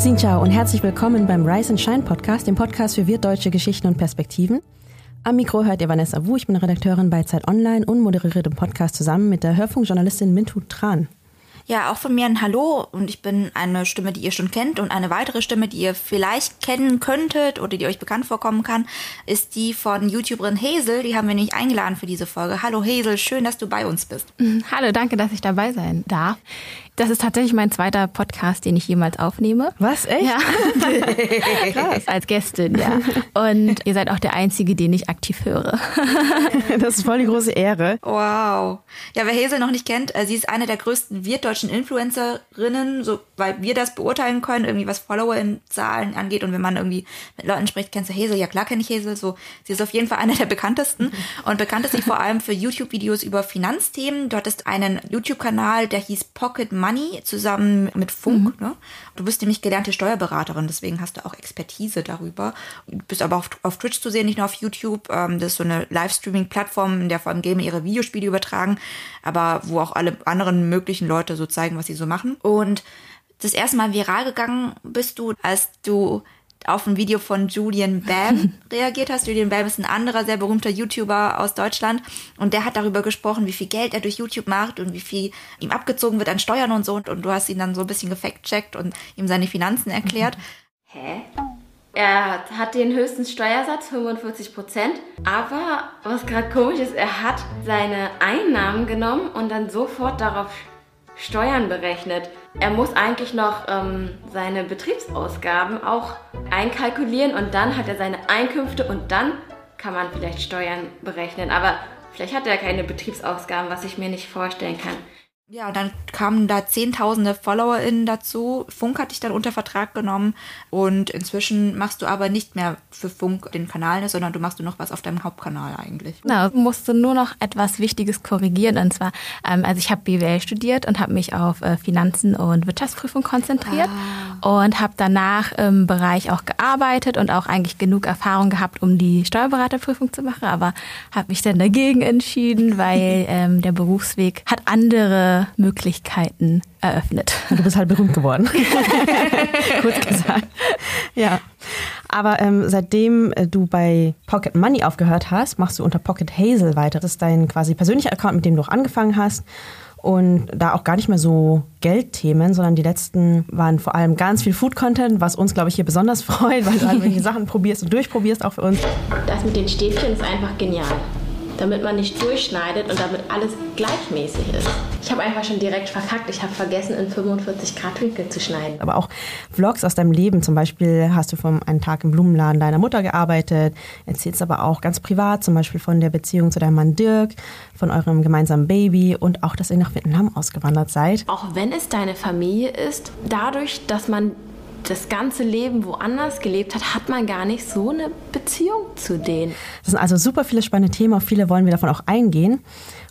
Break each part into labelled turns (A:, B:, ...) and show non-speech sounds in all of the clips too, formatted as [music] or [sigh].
A: Xin Ciao und herzlich willkommen beim Rise and Shine Podcast, dem Podcast für wirtdeutsche Geschichten und Perspektiven. Am Mikro hört ihr Vanessa Wu, ich bin Redakteurin bei Zeit Online und moderiere den Podcast zusammen mit der Hörfunkjournalistin Mintu Tran.
B: Ja, auch von mir ein Hallo und ich bin eine Stimme, die ihr schon kennt und eine weitere Stimme, die ihr vielleicht kennen könntet oder die euch bekannt vorkommen kann, ist die von YouTuberin Hazel. Die haben wir nämlich eingeladen für diese Folge. Hallo Hazel, schön, dass du bei uns bist.
C: Hallo, danke, dass ich dabei sein darf. Das ist tatsächlich mein zweiter Podcast, den ich jemals aufnehme.
A: Was, echt?
C: Ja. [laughs] Krass. Als Gästin, ja. Und ihr seid auch der Einzige, den ich aktiv höre. [laughs]
A: Das ist voll die große Ehre.
B: Wow. Ja, wer Hazel noch nicht kennt, äh, sie ist eine der größten wirtdeutschen Influencerinnen, so, weil wir das beurteilen können, irgendwie was Follower-Zahlen angeht. Und wenn man irgendwie mit Leuten spricht, kennst du Hazel? Ja, klar kenne ich Hazel. So, sie ist auf jeden Fall eine der bekanntesten. Und bekannt ist sie vor allem für YouTube-Videos über Finanzthemen. Dort ist einen YouTube-Kanal, der hieß Pocket Money, zusammen mit Funk. Ne? Du bist nämlich gelernte Steuerberaterin, deswegen hast du auch Expertise darüber. Du bist aber auf, auf Twitch zu sehen, nicht nur auf YouTube. Ähm, das ist so eine Livestreaming-Plattform, in der vor allem Gamer ihre Videospiele übertragen, aber wo auch alle anderen möglichen Leute so zeigen, was sie so machen. Und das erste Mal viral gegangen bist du, als du auf ein Video von Julian Bam [laughs] reagiert hast. Julian Bam ist ein anderer sehr berühmter YouTuber aus Deutschland und der hat darüber gesprochen, wie viel Geld er durch YouTube macht und wie viel ihm abgezogen wird an Steuern und so und, und du hast ihn dann so ein bisschen gefact-checkt und ihm seine Finanzen erklärt. [laughs]
D: Hä? Er hat den höchsten Steuersatz, 45 Prozent. Aber was gerade komisch ist, er hat seine Einnahmen genommen und dann sofort darauf Steuern berechnet. Er muss eigentlich noch ähm, seine Betriebsausgaben auch einkalkulieren und dann hat er seine Einkünfte und dann kann man vielleicht Steuern berechnen. Aber vielleicht hat er keine Betriebsausgaben, was ich mir nicht vorstellen kann.
B: Ja, dann kamen da zehntausende FollowerInnen dazu. Funk hat dich dann unter Vertrag genommen und inzwischen machst du aber nicht mehr für Funk den Kanal, ne, sondern du machst nur noch was auf deinem Hauptkanal eigentlich.
C: Genau, musste nur noch etwas Wichtiges korrigieren. Und zwar, ähm, also ich habe BWL studiert und habe mich auf äh, Finanzen und Wirtschaftsprüfung konzentriert und habe danach im Bereich auch gearbeitet und auch eigentlich genug Erfahrung gehabt, um die Steuerberaterprüfung zu machen. Aber habe mich dann dagegen entschieden, weil [laughs] ähm, der Berufsweg hat andere Möglichkeiten eröffnet. [laughs]
A: Du bist halt berühmt geworden. [laughs] Kurz gesagt. Ja. Aber ähm, seitdem äh, du bei Pocket Money aufgehört hast, machst du unter Pocket Hazel weiter. Das ist dein quasi persönlicher Account, mit dem du auch angefangen hast. Und da auch gar nicht mehr so Geldthemen, sondern die letzten waren vor allem ganz viel Food-Content, was uns, glaube ich, hier besonders [laughs] freut, weil du halt Sachen probierst und durchprobierst, auch für uns.
D: Das mit den Stäbchen ist einfach genial. Damit man nicht durchschneidet und damit alles gleichmäßig ist. Ich habe einfach schon direkt verkackt. Ich habe vergessen, in 45 Grad Winkel zu schneiden.
A: Aber auch Vlogs aus deinem Leben. Zum Beispiel hast du von einem Tag im Blumenladen deiner Mutter gearbeitet, erzählst aber auch ganz privat, zum Beispiel von der Beziehung zu deinem Mann Dirk, von eurem gemeinsamen Baby und auch, dass ihr nach Vietnam ausgewandert seid.
D: Auch wenn es deine Familie ist, dadurch, dass man das ganze Leben woanders gelebt hat, hat man gar nicht so eine Beziehung zu denen.
A: Das sind also super viele spannende Themen, auf viele wollen wir davon auch eingehen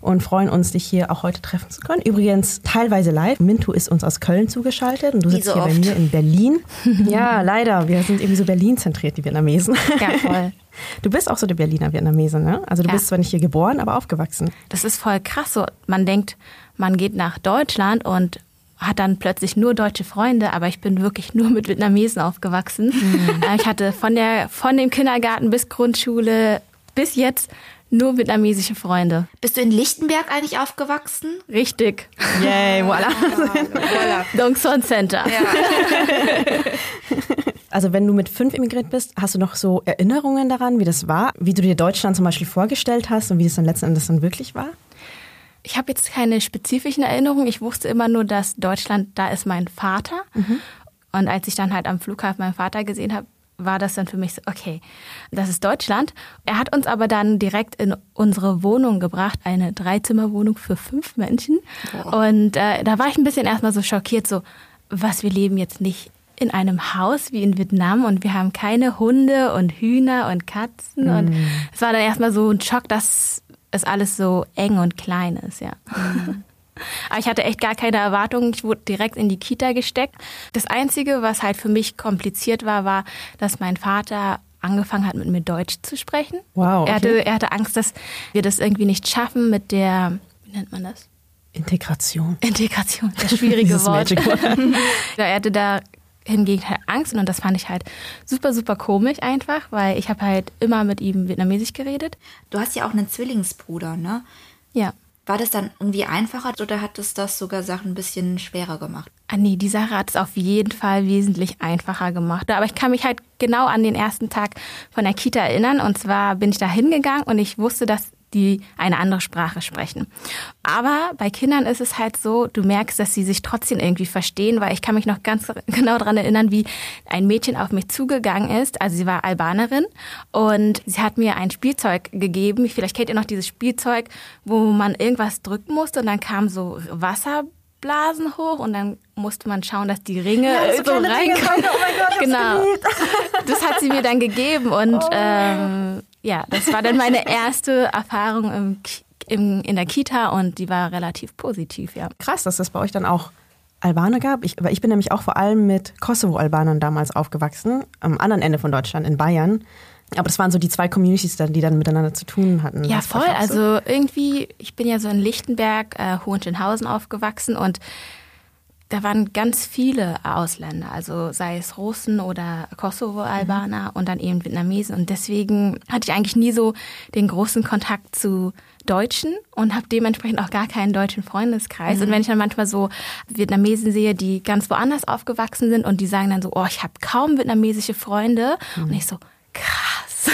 A: und freuen uns, dich hier auch heute treffen zu können. Übrigens teilweise live. Mintu ist uns aus Köln zugeschaltet und du sitzt
B: so
A: hier bei
B: oft.
A: mir in Berlin. [laughs] ja, leider. Wir sind irgendwie so Berlin-zentriert, die Vietnamesen.
C: Ja, voll. [laughs]
A: Du bist auch so der Berliner Vietnamese, ne? Also du
C: Ja.
A: bist zwar nicht hier geboren, aber aufgewachsen.
C: Das ist voll krass. So, man denkt, man geht nach Deutschland und hat dann plötzlich nur deutsche Freunde, aber ich bin wirklich nur mit Vietnamesen aufgewachsen. Äh, Ich hatte von der von dem Kindergarten bis Grundschule bis jetzt nur vietnamesische Freunde.
B: Bist du in Lichtenberg eigentlich aufgewachsen?
C: Richtig.
A: Yay, voilà.
C: Dong Son Center. [laughs]
A: Also wenn du mit fünf emigriert bist, hast du noch so Erinnerungen daran, wie das war? Wie du dir Deutschland zum Beispiel vorgestellt hast und wie es dann letzten Endes dann wirklich war?
C: Ich habe jetzt keine spezifischen Erinnerungen. Ich wusste immer nur, dass Deutschland, da ist mein Vater. Und als ich dann halt am Flughafen meinen Vater gesehen habe, war das dann für mich so, okay, das ist Deutschland. Er hat uns aber dann direkt in unsere Wohnung gebracht, eine Dreizimmerwohnung für fünf Menschen. Und äh, da war ich ein bisschen erstmal so schockiert, so, was, wir leben jetzt nicht in einem Haus wie in Vietnam und wir haben keine Hunde und Hühner und Katzen. Und es war dann erstmal so ein Schock, dass es alles so eng und klein ist, ja. [laughs] Aber ich hatte echt gar keine Erwartungen. Ich wurde direkt in die Kita gesteckt. Das Einzige, was halt für mich kompliziert war, war, dass mein Vater angefangen hat, mit mir Deutsch zu sprechen.
A: Wow,
C: Er, hatte,
A: okay.
C: er hatte Angst, dass wir das irgendwie nicht schaffen mit der, wie nennt man das?
A: Integration.
C: Integration, das [laughs] schwierige Wort. [laughs] Ja, er hatte da hingegen halt Angst und das fand ich halt super, super komisch einfach, weil ich habe halt immer mit ihm vietnamesisch geredet.
B: Du hast ja auch einen Zwillingsbruder, ne?
C: Ja.
B: War das dann irgendwie einfacher oder hat es das sogar Sachen ein bisschen schwerer gemacht?
C: Ah nee, die Sache hat es auf jeden Fall wesentlich einfacher gemacht. Aber ich kann mich halt genau an den ersten Tag von der Kita erinnern. Und zwar bin ich da hingegangen und ich wusste, dass die eine andere Sprache sprechen. Aber bei Kindern ist es halt so, du merkst, dass sie sich trotzdem irgendwie verstehen, weil ich kann mich noch ganz [laughs] genau daran erinnern, wie ein Mädchen auf mich zugegangen ist. Also sie war Albanerin und sie hat mir ein Spielzeug gegeben. Vielleicht kennt ihr noch dieses Spielzeug, wo man irgendwas drücken musste und dann kam so Wasserblasen hoch und dann musste man schauen, dass die Ringe
A: Ja, so
C: so reinkommen.
A: rein. Oh
C: genau. Das hat sie mir dann gegeben und
A: Oh.
C: ähm, ja, das war dann meine [laughs] erste Erfahrung im, im, in der Kita und die war relativ positiv, ja.
A: Krass, dass das bei euch dann auch Albaner gab. Ich, ich bin nämlich auch vor allem mit Kosovo-Albanern damals aufgewachsen, am anderen Ende von Deutschland, in Bayern. Aber das waren so die zwei Communities, dann, die dann miteinander zu tun hatten.
C: Ja, voll. Also irgendwie, ich bin ja so in Lichtenberg, äh, Hohenschönhausen aufgewachsen und da waren ganz viele Ausländer, also sei es Russen oder Kosovo-Albaner und dann eben Vietnamesen. Und deswegen hatte ich eigentlich nie so den großen Kontakt zu Deutschen und habe dementsprechend auch gar keinen deutschen Freundeskreis. Und wenn ich dann manchmal so Vietnamesen sehe, die ganz woanders aufgewachsen sind und die sagen dann so, oh, ich habe kaum vietnamesische Freunde. Und ich so, krass.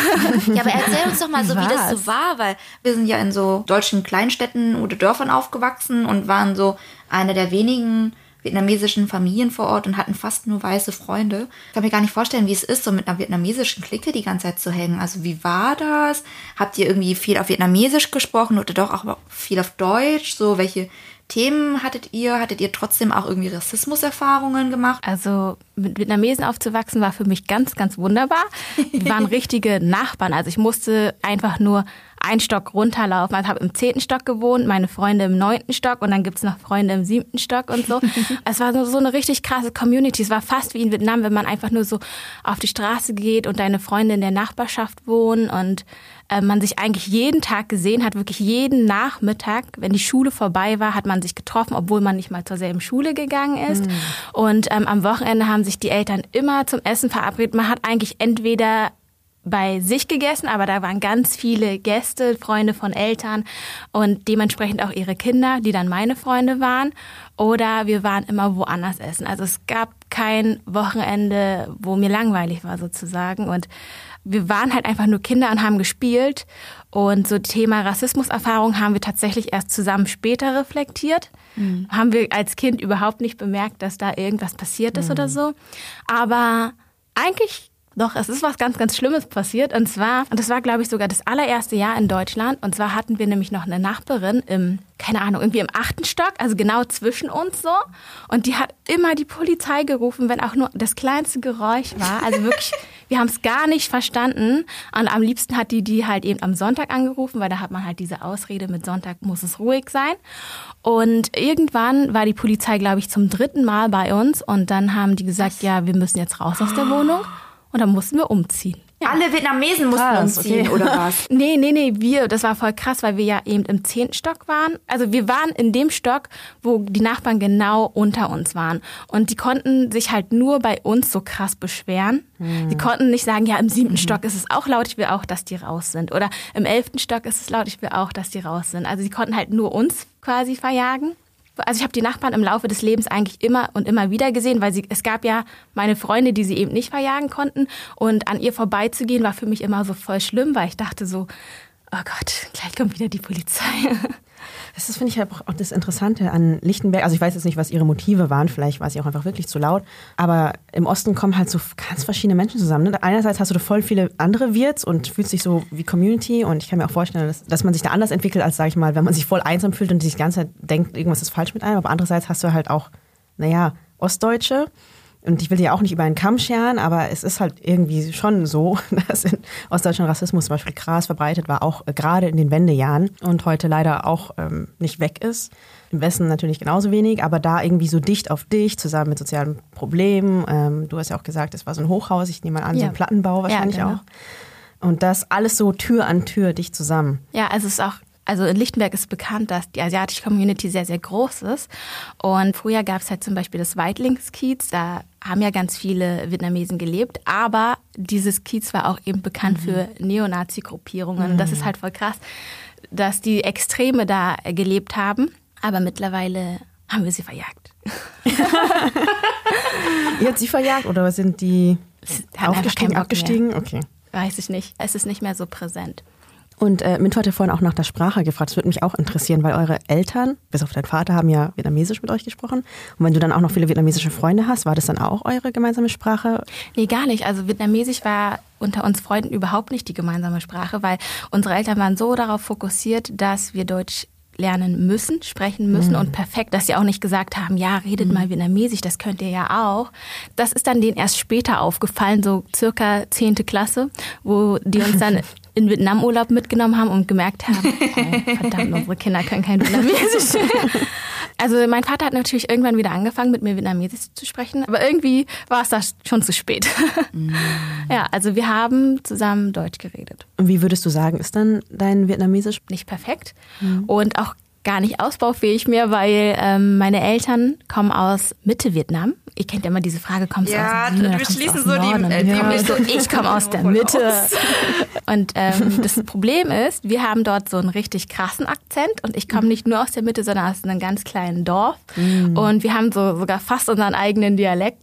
B: Ja, aber erzähl uns doch mal [laughs] so, wie das so
C: Was?
B: war, weil wir sind ja in so deutschen Kleinstädten oder Dörfern aufgewachsen und waren so eine der wenigen vietnamesischen Familien vor Ort und hatten fast nur weiße Freunde. Ich kann mir gar nicht vorstellen, wie es ist, so mit einer vietnamesischen Clique die ganze Zeit zu hängen. Also wie war das? Habt ihr irgendwie viel auf Vietnamesisch gesprochen oder doch auch viel auf Deutsch? So welche Themen hattet ihr? Hattet ihr trotzdem auch irgendwie Rassismuserfahrungen gemacht?
C: Also mit Vietnamesen aufzuwachsen war für mich ganz, ganz wunderbar. Wir waren [laughs] richtige Nachbarn. Also ich musste einfach nur einen Stock runterlaufen. Also ich habe im zehnten Stock gewohnt, meine Freunde im neunten Stock und dann gibt's noch Freunde im siebten Stock und so. [laughs] es war so, so eine richtig krasse Community. Es war fast wie in Vietnam, wenn man einfach nur so auf die Straße geht und deine Freunde in der Nachbarschaft wohnen und äh, man sich eigentlich jeden Tag gesehen hat, wirklich jeden Nachmittag, wenn die Schule vorbei war, hat man sich getroffen, obwohl man nicht mal zur selben Schule gegangen ist. Und ähm, am Wochenende haben sich die Eltern immer zum Essen verabredet. Man hat eigentlich entweder bei sich gegessen, aber da waren ganz viele Gäste, Freunde von Eltern und dementsprechend auch ihre Kinder, die dann meine Freunde waren. Oder wir waren immer woanders essen. Also es gab kein Wochenende, wo mir langweilig war sozusagen. Und wir waren halt einfach nur Kinder und haben gespielt. Und so Thema Rassismuserfahrung haben wir tatsächlich erst zusammen später reflektiert. Haben wir als Kind überhaupt nicht bemerkt, dass da irgendwas passiert ist oder so. Aber eigentlich doch, es ist was ganz, ganz Schlimmes passiert. Und zwar, und das war, glaube ich, sogar das allererste Jahr in Deutschland. Und zwar hatten wir nämlich noch eine Nachbarin im, keine Ahnung, irgendwie im achten Stock, also genau zwischen uns so. Und die hat immer die Polizei gerufen, wenn auch nur das kleinste Geräusch war. Also wirklich, [laughs] wir haben es gar nicht verstanden. Und am liebsten hat die die halt eben am Sonntag angerufen, weil da hat man halt diese Ausrede, mit Sonntag muss es ruhig sein. Und irgendwann war die Polizei, glaube ich, zum dritten Mal bei uns. Und dann haben die gesagt, ja, wir müssen jetzt raus aus der Wohnung. [gasps] Und dann mussten wir umziehen. Ja.
B: Alle Vietnamesen mussten
A: Krass,
B: umziehen,
A: okay.
B: oder [laughs] was?
C: Nee, nee, nee, wir, das war voll krass, weil wir ja eben im zehnten Stock waren. Also wir waren in dem Stock, wo die Nachbarn genau unter uns waren. Und die konnten sich halt nur bei uns so krass beschweren. Die konnten nicht sagen, ja, im siebten Stock ist es auch laut, ich will auch, dass die raus sind. Oder im elften Stock ist es laut, ich will auch, dass die raus sind. Also sie konnten halt nur uns quasi verjagen. Also ich habe die Nachbarn im Laufe des Lebens eigentlich immer und immer wieder gesehen, weil sie, es gab ja meine Freunde, die sie eben nicht verjagen konnten. Und an ihr vorbeizugehen war für mich immer so voll schlimm, weil ich dachte so, oh Gott, gleich kommt wieder die Polizei. [laughs]
A: Das ist, finde ich, auch das Interessante an Lichtenberg. Also ich weiß jetzt nicht, was ihre Motive waren. Vielleicht war sie auch einfach wirklich zu laut. Aber im Osten kommen halt so ganz verschiedene Menschen zusammen. Ne? Einerseits hast du da voll viele andere Wirts und fühlst dich so wie Community. Und ich kann mir auch vorstellen, dass, dass man sich da anders entwickelt, als, sage ich mal, wenn man sich voll einsam fühlt und sich die ganze Zeit denkt, irgendwas ist falsch mit einem. Aber andererseits hast du halt auch, naja, Ostdeutsche. Und ich will ja auch nicht über einen Kamm scheren, aber es ist halt irgendwie schon so, [laughs] dass in Ostdeutschland Rassismus zum Beispiel krass verbreitet war, auch äh, gerade in den Wendejahren und heute leider auch ähm, nicht weg ist. Im Westen natürlich genauso wenig, aber da irgendwie so dicht auf dich, zusammen mit sozialen Problemen. Ähm, du hast ja auch gesagt, es war so ein Hochhaus, ich nehme mal an, so
C: Ja.
A: ein Plattenbau wahrscheinlich
C: Ja, genau.
A: auch. Und das alles so Tür an Tür dicht zusammen.
C: Ja, also es ist auch also in Lichtenberg ist bekannt, dass die asiatische Community sehr, sehr groß ist. Und früher gab es halt zum Beispiel das Weitlingskiez, da haben ja ganz viele Vietnamesen gelebt, aber dieses Kiez war auch eben bekannt mhm. für Neonazi-Gruppierungen. Mhm. Das ist halt voll krass, dass die Extreme da gelebt haben, aber mittlerweile haben wir sie verjagt. [laughs]
A: Ihr habt sie verjagt oder sind die aufgestiegen, abgestiegen?
C: Okay. Weiß ich nicht. Es ist nicht mehr so präsent.
A: Und äh, Minto hatte vorhin auch nach der Sprache gefragt. Das würde mich auch interessieren, weil eure Eltern, bis auf deinen Vater, haben ja Vietnamesisch mit euch gesprochen. Und wenn du dann auch noch viele vietnamesische Freunde hast, war das dann auch eure gemeinsame Sprache?
C: Nee, gar nicht. Also Vietnamesisch war unter uns Freunden überhaupt nicht die gemeinsame Sprache, weil unsere Eltern waren so darauf fokussiert, dass wir Deutsch lernen müssen, sprechen müssen mhm. und perfekt, dass sie auch nicht gesagt haben, ja, redet mhm. mal Vietnamesisch, das könnt ihr ja auch. Das ist dann denen erst später aufgefallen, so circa zehnte Klasse, wo die uns dann [laughs] in Vietnam Urlaub mitgenommen haben und gemerkt haben, [laughs] oh, verdammt, unsere Kinder können kein Vietnamesisch. [laughs] Also mein Vater hat natürlich irgendwann wieder angefangen, mit mir Vietnamesisch zu sprechen, aber irgendwie war es da schon zu spät. Mm. Ja, also wir haben zusammen Deutsch geredet.
A: Und wie würdest du sagen, ist dann dein Vietnamesisch?
C: Nicht perfekt mm. und auch gar nicht ausbaufähig mehr, weil ähm, meine Eltern kommen aus Mitte Vietnam. Ihr kennt ja immer diese Frage, kommst
B: ja,
C: du aus Süden
B: wir schließen so Norden? die, äh,
C: ja. so, ich komme aus der [laughs] Mitte. Und ähm, das Problem ist, wir haben dort so einen richtig krassen Akzent und ich komme nicht nur aus der Mitte, sondern aus einem ganz kleinen Dorf. Mhm. Und wir haben so sogar fast unseren eigenen Dialekt.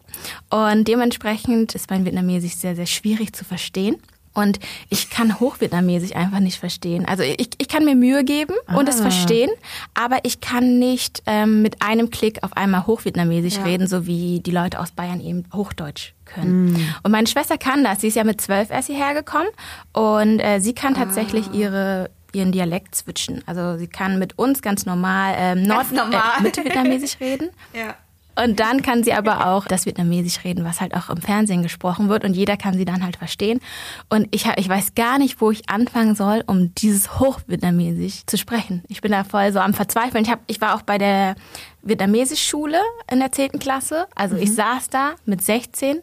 C: Und dementsprechend ist mein Vietnamesisch sehr, sehr schwierig zu verstehen. Und ich kann Hochvietnamesisch einfach nicht verstehen. Also ich, ich kann mir Mühe geben und ah. es verstehen, aber ich kann nicht ähm, mit einem Klick auf einmal Hochvietnamesisch ja. reden, so wie die Leute aus Bayern eben Hochdeutsch können. Mm. Und meine Schwester kann das. Sie ist ja mit zwölf erst hierher gekommen und äh, sie kann tatsächlich ah. ihre ihren Dialekt switchen. Also sie kann mit uns ganz normal ähm, Nord normal. Äh, Mitte-Vietnamesisch [laughs] reden. ja. Und dann kann sie aber auch das Vietnamesisch reden, was halt auch im Fernsehen gesprochen wird und jeder kann sie dann halt verstehen. Und ich, ich weiß gar nicht, wo ich anfangen soll, um dieses Hochvietnamesisch zu sprechen. Ich bin da voll so am Verzweifeln. Ich, hab, ich war auch bei der Vietnamesisch-Schule in der 10. Klasse. Also mhm. ich saß da mit 16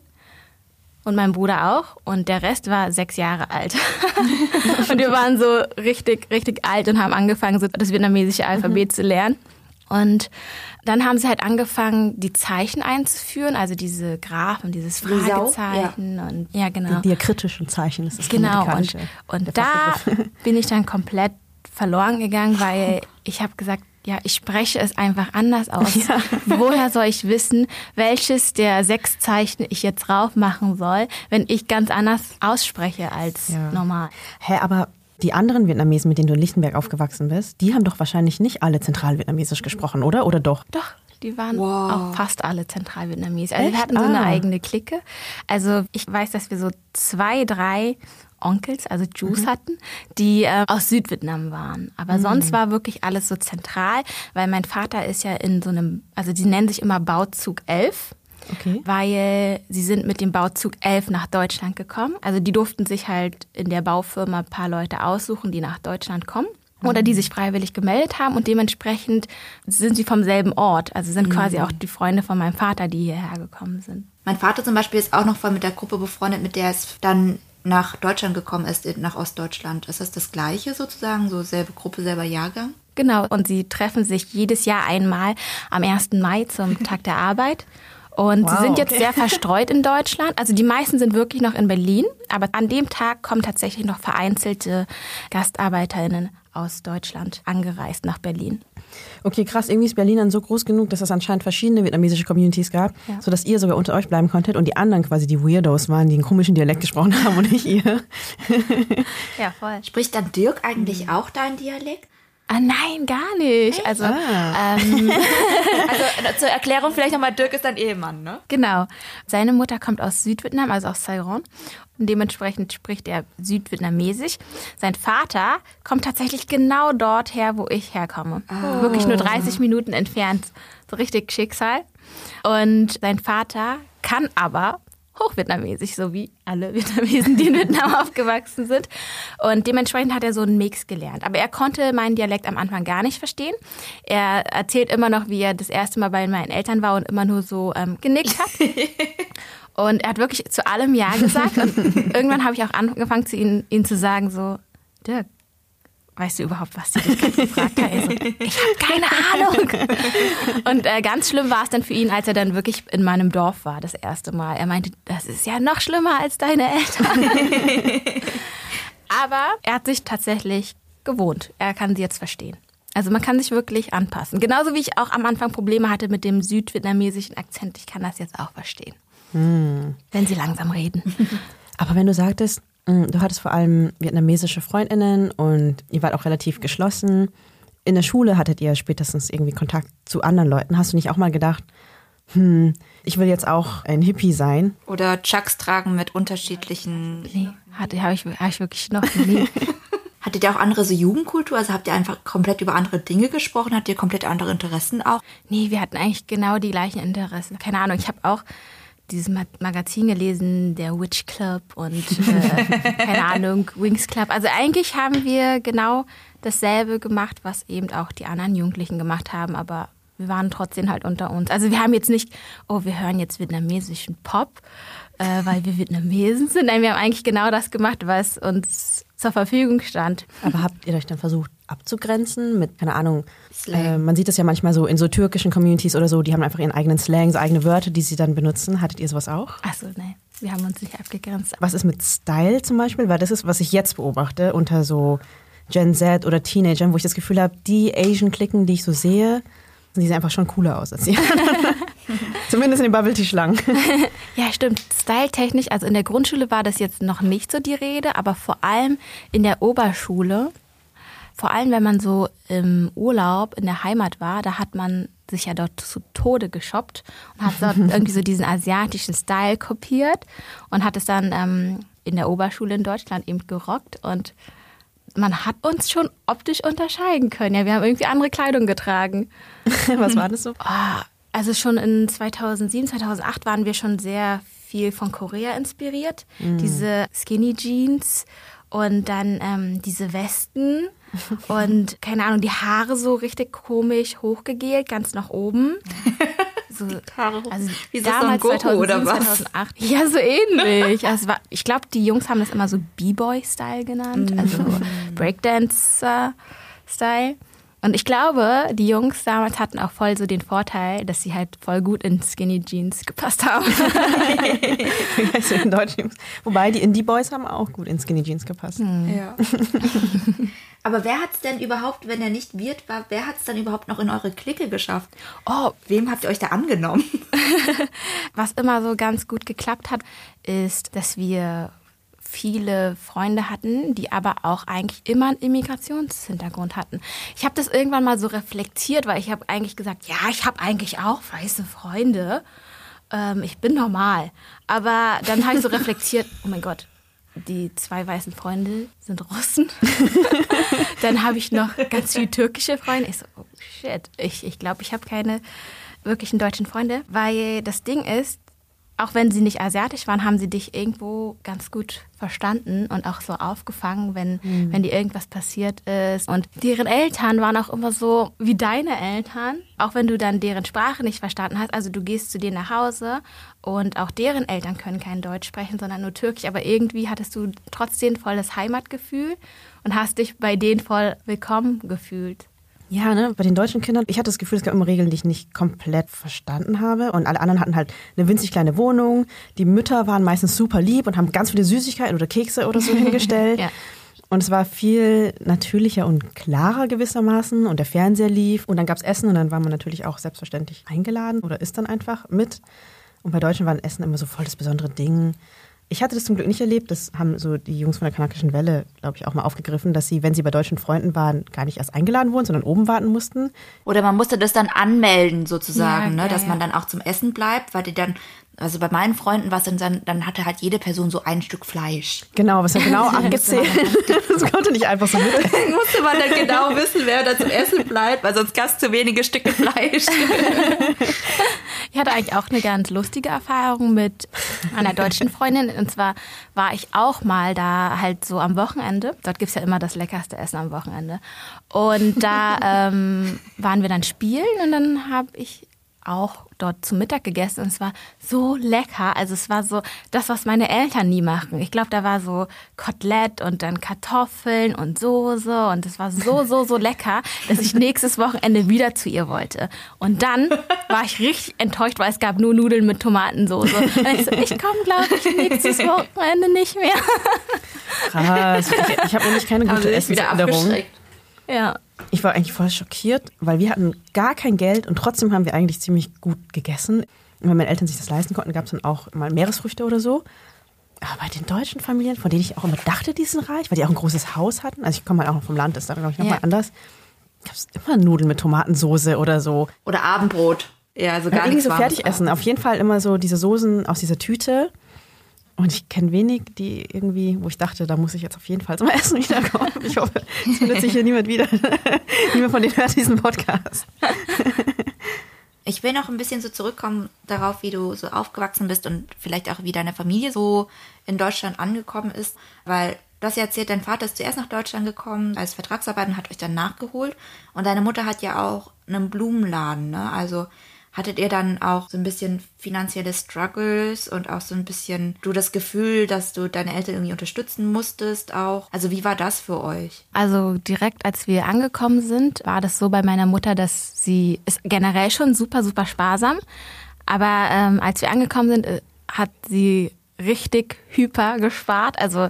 C: und mein Bruder auch und der Rest war sechs Jahre alt. [laughs] und wir waren so richtig, richtig alt und haben angefangen, so das vietnamesische Alphabet mhm. zu lernen. Und dann haben sie halt angefangen, die Zeichen einzuführen, also diese Graphen, dieses Fragezeichen ja. und ja genau.
A: Die diakritischen Zeichen, das ist
C: genau. Und, und da bin ich dann komplett verloren gegangen, weil ich habe gesagt, ja, ich spreche es einfach anders aus. Ja. [laughs] Woher soll ich wissen, welches der sechs Zeichen ich jetzt drauf machen soll, wenn ich ganz anders ausspreche als ja. normal?
A: Hä, aber die anderen Vietnamesen, mit denen du in Lichtenberg aufgewachsen bist, die haben doch wahrscheinlich nicht alle Zentralvietnamesisch gesprochen, oder? Oder doch?
C: Doch. Die waren wow. auch fast alle Zentralvietnamesisch. Also Echt? wir hatten so eine ah. eigene Clique. Also ich weiß, dass wir so zwei, drei Onkels, also Jews mhm. hatten, die äh, aus Südvietnam waren. Aber mhm. sonst war wirklich alles so zentral, weil mein Vater ist ja in so einem, also die nennen sich immer Bauzug 11. Okay. Weil sie sind mit dem Bauzug 11 nach Deutschland gekommen. Also die durften sich halt in der Baufirma ein paar Leute aussuchen, die nach Deutschland kommen oder die mhm. sich freiwillig gemeldet haben und dementsprechend sind sie vom selben Ort. Also sind quasi mhm. auch die Freunde von meinem Vater, die hierher gekommen sind.
B: Mein Vater zum Beispiel ist auch noch voll mit der Gruppe befreundet, mit der es dann nach Deutschland gekommen ist, nach Ostdeutschland. Ist das das Gleiche sozusagen, so selbe Gruppe, selber Jahrgang?
C: Genau, und sie treffen sich jedes Jahr einmal am 1. Mai zum Tag der Arbeit. Und wow, sie sind jetzt okay. sehr verstreut in Deutschland. Also die meisten sind wirklich noch in Berlin, aber an dem Tag kommen tatsächlich noch vereinzelte Gastarbeiterinnen aus Deutschland angereist nach Berlin.
A: Okay, krass. Irgendwie ist Berlin dann so groß genug, dass es anscheinend verschiedene vietnamesische Communities gab, ja. sodass ihr sogar unter euch bleiben konntet und die anderen quasi die Weirdos waren, die einen komischen Dialekt gesprochen haben und nicht ihr.
B: ja, voll. Spricht dann Dirk eigentlich auch deinen Dialekt?
C: Ah, nein, gar nicht. Also, ah. ähm, [laughs] [laughs]
B: also zur Erklärung vielleicht nochmal, Dirk ist dein Ehemann, ne?
C: Genau. Seine Mutter kommt aus Südvietnam, also aus Saigon. Und dementsprechend spricht er Südvietnamesisch. Sein Vater kommt tatsächlich genau dort her, wo ich herkomme. Oh. Wirklich nur 30 Minuten entfernt. So richtig Schicksal. Und sein Vater kann aber Hochvietnamesisch, so wie alle Vietnamesen, die in Vietnam [laughs] aufgewachsen sind. Und dementsprechend hat er so einen Mix gelernt. Aber er konnte meinen Dialekt am Anfang gar nicht verstehen. Er erzählt immer noch, wie er das erste Mal bei meinen Eltern war und immer nur so ähm, genickt hat. [laughs] Und er hat wirklich zu allem Ja gesagt. Und [laughs] irgendwann habe ich auch angefangen, zu ihm, ihm zu sagen, so, Dirk, weißt du überhaupt, was sie dich gefragt hat? Also, ich habe keine Ahnung. Und äh, ganz schlimm war es dann für ihn, als er dann wirklich in meinem Dorf war, das erste Mal. Er meinte, das ist ja noch schlimmer als deine Eltern. [laughs] Aber er hat sich tatsächlich gewohnt. Er kann sie jetzt verstehen. Also man kann sich wirklich anpassen. Genauso wie ich auch am Anfang Probleme hatte mit dem südvietnamesischen Akzent. Ich kann das jetzt auch verstehen. Hm. Wenn sie langsam reden. [laughs]
A: Aber wenn du sagtest, du hattest vor allem vietnamesische Freundinnen und ihr wart auch relativ geschlossen. In der Schule hattet ihr spätestens irgendwie Kontakt zu anderen Leuten. Hast du nicht auch mal gedacht, hm, ich will jetzt auch ein Hippie sein?
B: Oder Chucks tragen mit unterschiedlichen.
C: Nee, hatte habe ich, hab ich wirklich noch nie. [laughs]
B: Hattet ihr auch andere so Jugendkultur? Also habt ihr einfach komplett über andere Dinge gesprochen? Hattet ihr komplett andere Interessen auch?
C: Nee, wir hatten eigentlich genau die gleichen Interessen. Keine Ahnung, ich habe auch dieses Magazin gelesen, der Witch Club und äh, [laughs] keine Ahnung, Wings Club. Also eigentlich haben wir genau dasselbe gemacht, was eben auch die anderen Jugendlichen gemacht haben, aber wir waren trotzdem halt unter uns. Also wir haben jetzt nicht, oh, wir hören jetzt vietnamesischen Pop, äh, weil wir Vietnamesen sind. Nein, wir haben eigentlich genau das gemacht, was uns zur Verfügung stand.
A: Aber habt ihr euch dann versucht abzugrenzen mit, keine Ahnung, äh, man sieht das ja manchmal so in so türkischen Communities oder so, die haben einfach ihren eigenen Slang, so eigene Wörter, die sie dann benutzen. Hattet ihr sowas auch?
C: Achso, nee, wir haben uns nicht abgegrenzt.
A: Was ist mit Style zum Beispiel? Weil das ist, was ich jetzt beobachte unter so Gen Z oder Teenagern, wo ich das Gefühl habe, die Asian-Klicken, die ich so sehe, die sehen einfach schon cooler aus als die [laughs] Zumindest in den Bubble Tea Schlangen. [laughs]
C: ja, stimmt. Styletechnisch, also in der Grundschule war das jetzt noch nicht so die Rede, aber vor allem in der Oberschule, vor allem wenn man so im Urlaub in der Heimat war, da hat man sich ja dort zu Tode geshoppt und hat dort [laughs] irgendwie so diesen asiatischen Style kopiert und hat es dann ähm, in der Oberschule in Deutschland eben gerockt und man hat uns schon optisch unterscheiden können. Ja, wir haben irgendwie andere Kleidung getragen.
A: Was war das so?
C: Oh, also schon in 2007, 2008 waren wir schon sehr viel von Korea inspiriert. Mm. Diese Skinny Jeans und dann ähm, diese Westen [laughs] und keine Ahnung, die Haare so richtig komisch hochgegelt, ganz nach oben. [laughs]
B: So, Haare hoch.
C: Also Wie damals so 2007, oder was? 2008. Ja, so ähnlich. Also war, ich glaube, die Jungs haben das immer so B-Boy-Style genannt, also Breakdancer-Style. Und ich glaube, die Jungs damals hatten auch voll so den Vorteil, dass sie halt voll gut in Skinny Jeans gepasst haben. [laughs] [laughs]
A: also in Deutschen. Wobei die Indie Boys haben auch gut in Skinny Jeans gepasst.
B: Hm. Ja. [laughs] Aber wer hat es denn überhaupt, wenn er nicht wird war, wer hat es dann überhaupt noch in eure Clique geschafft? Oh, wem habt ihr euch da angenommen?
C: Was immer so ganz gut geklappt hat, ist, dass wir viele Freunde hatten, die aber auch eigentlich immer einen Immigrationshintergrund hatten. Ich habe das irgendwann mal so reflektiert, weil ich habe eigentlich gesagt, ja, ich habe eigentlich auch weiße Freunde. Ähm, ich bin normal. Aber dann habe ich so reflektiert, oh mein Gott, die zwei weißen Freunde sind Russen. [laughs] dann habe ich noch ganz viele türkische Freunde. Ich so, oh shit, ich glaube, ich, glaub, ich habe keine wirklichen deutschen Freunde, weil das Ding ist, auch wenn sie nicht asiatisch waren, haben sie dich irgendwo ganz gut verstanden und auch so aufgefangen, wenn, mhm. wenn dir irgendwas passiert ist. Und deren Eltern waren auch immer so wie deine Eltern, auch wenn du dann deren Sprache nicht verstanden hast. Also du gehst zu denen nach Hause und auch deren Eltern können kein Deutsch sprechen, sondern nur Türkisch. Aber irgendwie hattest du trotzdem volles Heimatgefühl und hast dich bei denen voll willkommen gefühlt.
A: Ja, ne, bei den deutschen Kindern, ich hatte das Gefühl, es gab immer Regeln, die ich nicht komplett verstanden habe. Und alle anderen hatten halt eine winzig kleine Wohnung. Die Mütter waren meistens super lieb und haben ganz viele Süßigkeiten oder Kekse oder so [laughs] hingestellt. ja. Und es war viel natürlicher und klarer gewissermaßen. Und der Fernseher lief. Und dann gab's Essen und dann war man natürlich auch selbstverständlich eingeladen oder ist dann einfach mit. Und bei Deutschen waren Essen immer so voll das besondere Ding. Ich hatte das zum Glück nicht erlebt. Das haben so die Jungs von der kanakischen Welle, glaube ich, auch mal aufgegriffen, dass sie, wenn sie bei deutschen Freunden waren, gar nicht erst eingeladen wurden, sondern oben warten mussten.
B: Oder man musste das dann anmelden sozusagen, ja, ne, dass ja. man dann auch zum Essen bleibt, weil die dann also bei meinen Freunden war es dann, dann hatte halt jede Person so ein Stück Fleisch.
A: Genau, was ja genau [laughs] abgezählt. [laughs] das konnte nicht einfach so mit. [laughs]
B: musste man dann genau wissen, wer da zum Essen bleibt, weil sonst gab es zu wenige Stücke Fleisch.
C: ich hatte eigentlich auch eine ganz lustige Erfahrung mit einer deutschen Freundin. Und zwar war ich auch mal da halt so am Wochenende. Dort gibt es ja immer das leckerste Essen am Wochenende. Und da ähm, waren wir dann spielen und dann habe ich auch dort zu Mittag gegessen und es war so lecker. Also es war so das, was meine Eltern nie machen. Ich glaube, da war so Kotelett und dann Kartoffeln und Soße und es war so, so, so lecker, dass ich nächstes Wochenende wieder zu ihr wollte. Und dann war ich richtig enttäuscht, weil es gab nur Nudeln mit Tomatensauce. Und ich so, ich komme, glaube ich, nächstes Wochenende nicht mehr.
A: Krass. Ich, ich habe nämlich keine gute Essensänderung.
C: Ja.
A: Ich war eigentlich voll schockiert, weil wir hatten gar kein Geld und trotzdem haben wir eigentlich ziemlich gut gegessen. Und wenn meine Eltern sich das leisten konnten, gab es dann auch mal Meeresfrüchte oder so. Aber bei den deutschen Familien, von denen ich auch immer dachte, die sind reich, weil die auch ein großes Haus hatten. Also ich komme halt auch noch vom Land, ist da glaube ich nochmal
C: Ja.
A: anders. Gab es immer Nudeln mit Tomatensoße oder so.
B: Oder Abendbrot. Ja, also
A: Ja,
B: gar
A: irgendwie
B: nichts
A: so. Fertigessen. Auf jeden Fall immer so diese Soßen aus dieser Tüte. Und ich kenne wenig, die irgendwie, wo ich dachte, da muss ich jetzt auf jeden Fall zum [laughs] Essen wiederkommen. Ich hoffe, es findet sich hier niemand wieder. [laughs] Niemand von denen hört diesen Podcast. [laughs]
B: Ich will noch ein bisschen so zurückkommen darauf, wie du so aufgewachsen bist und vielleicht auch wie deine Familie so in Deutschland angekommen ist, weil du hast ja erzählt, dein Vater ist zuerst nach Deutschland gekommen als Vertragsarbeiter und hat euch dann nachgeholt und deine Mutter hat ja auch einen Blumenladen, ne? Also hattet ihr dann auch so ein bisschen finanzielle Struggles und auch so ein bisschen du das Gefühl, dass du deine Eltern irgendwie unterstützen musstest auch? Also wie war das für euch?
C: Also direkt als wir angekommen sind, war das so bei meiner Mutter, dass sie ist generell schon super, super sparsam. Aber ähm, als wir angekommen sind, äh, hat sie richtig hyper gespart. Also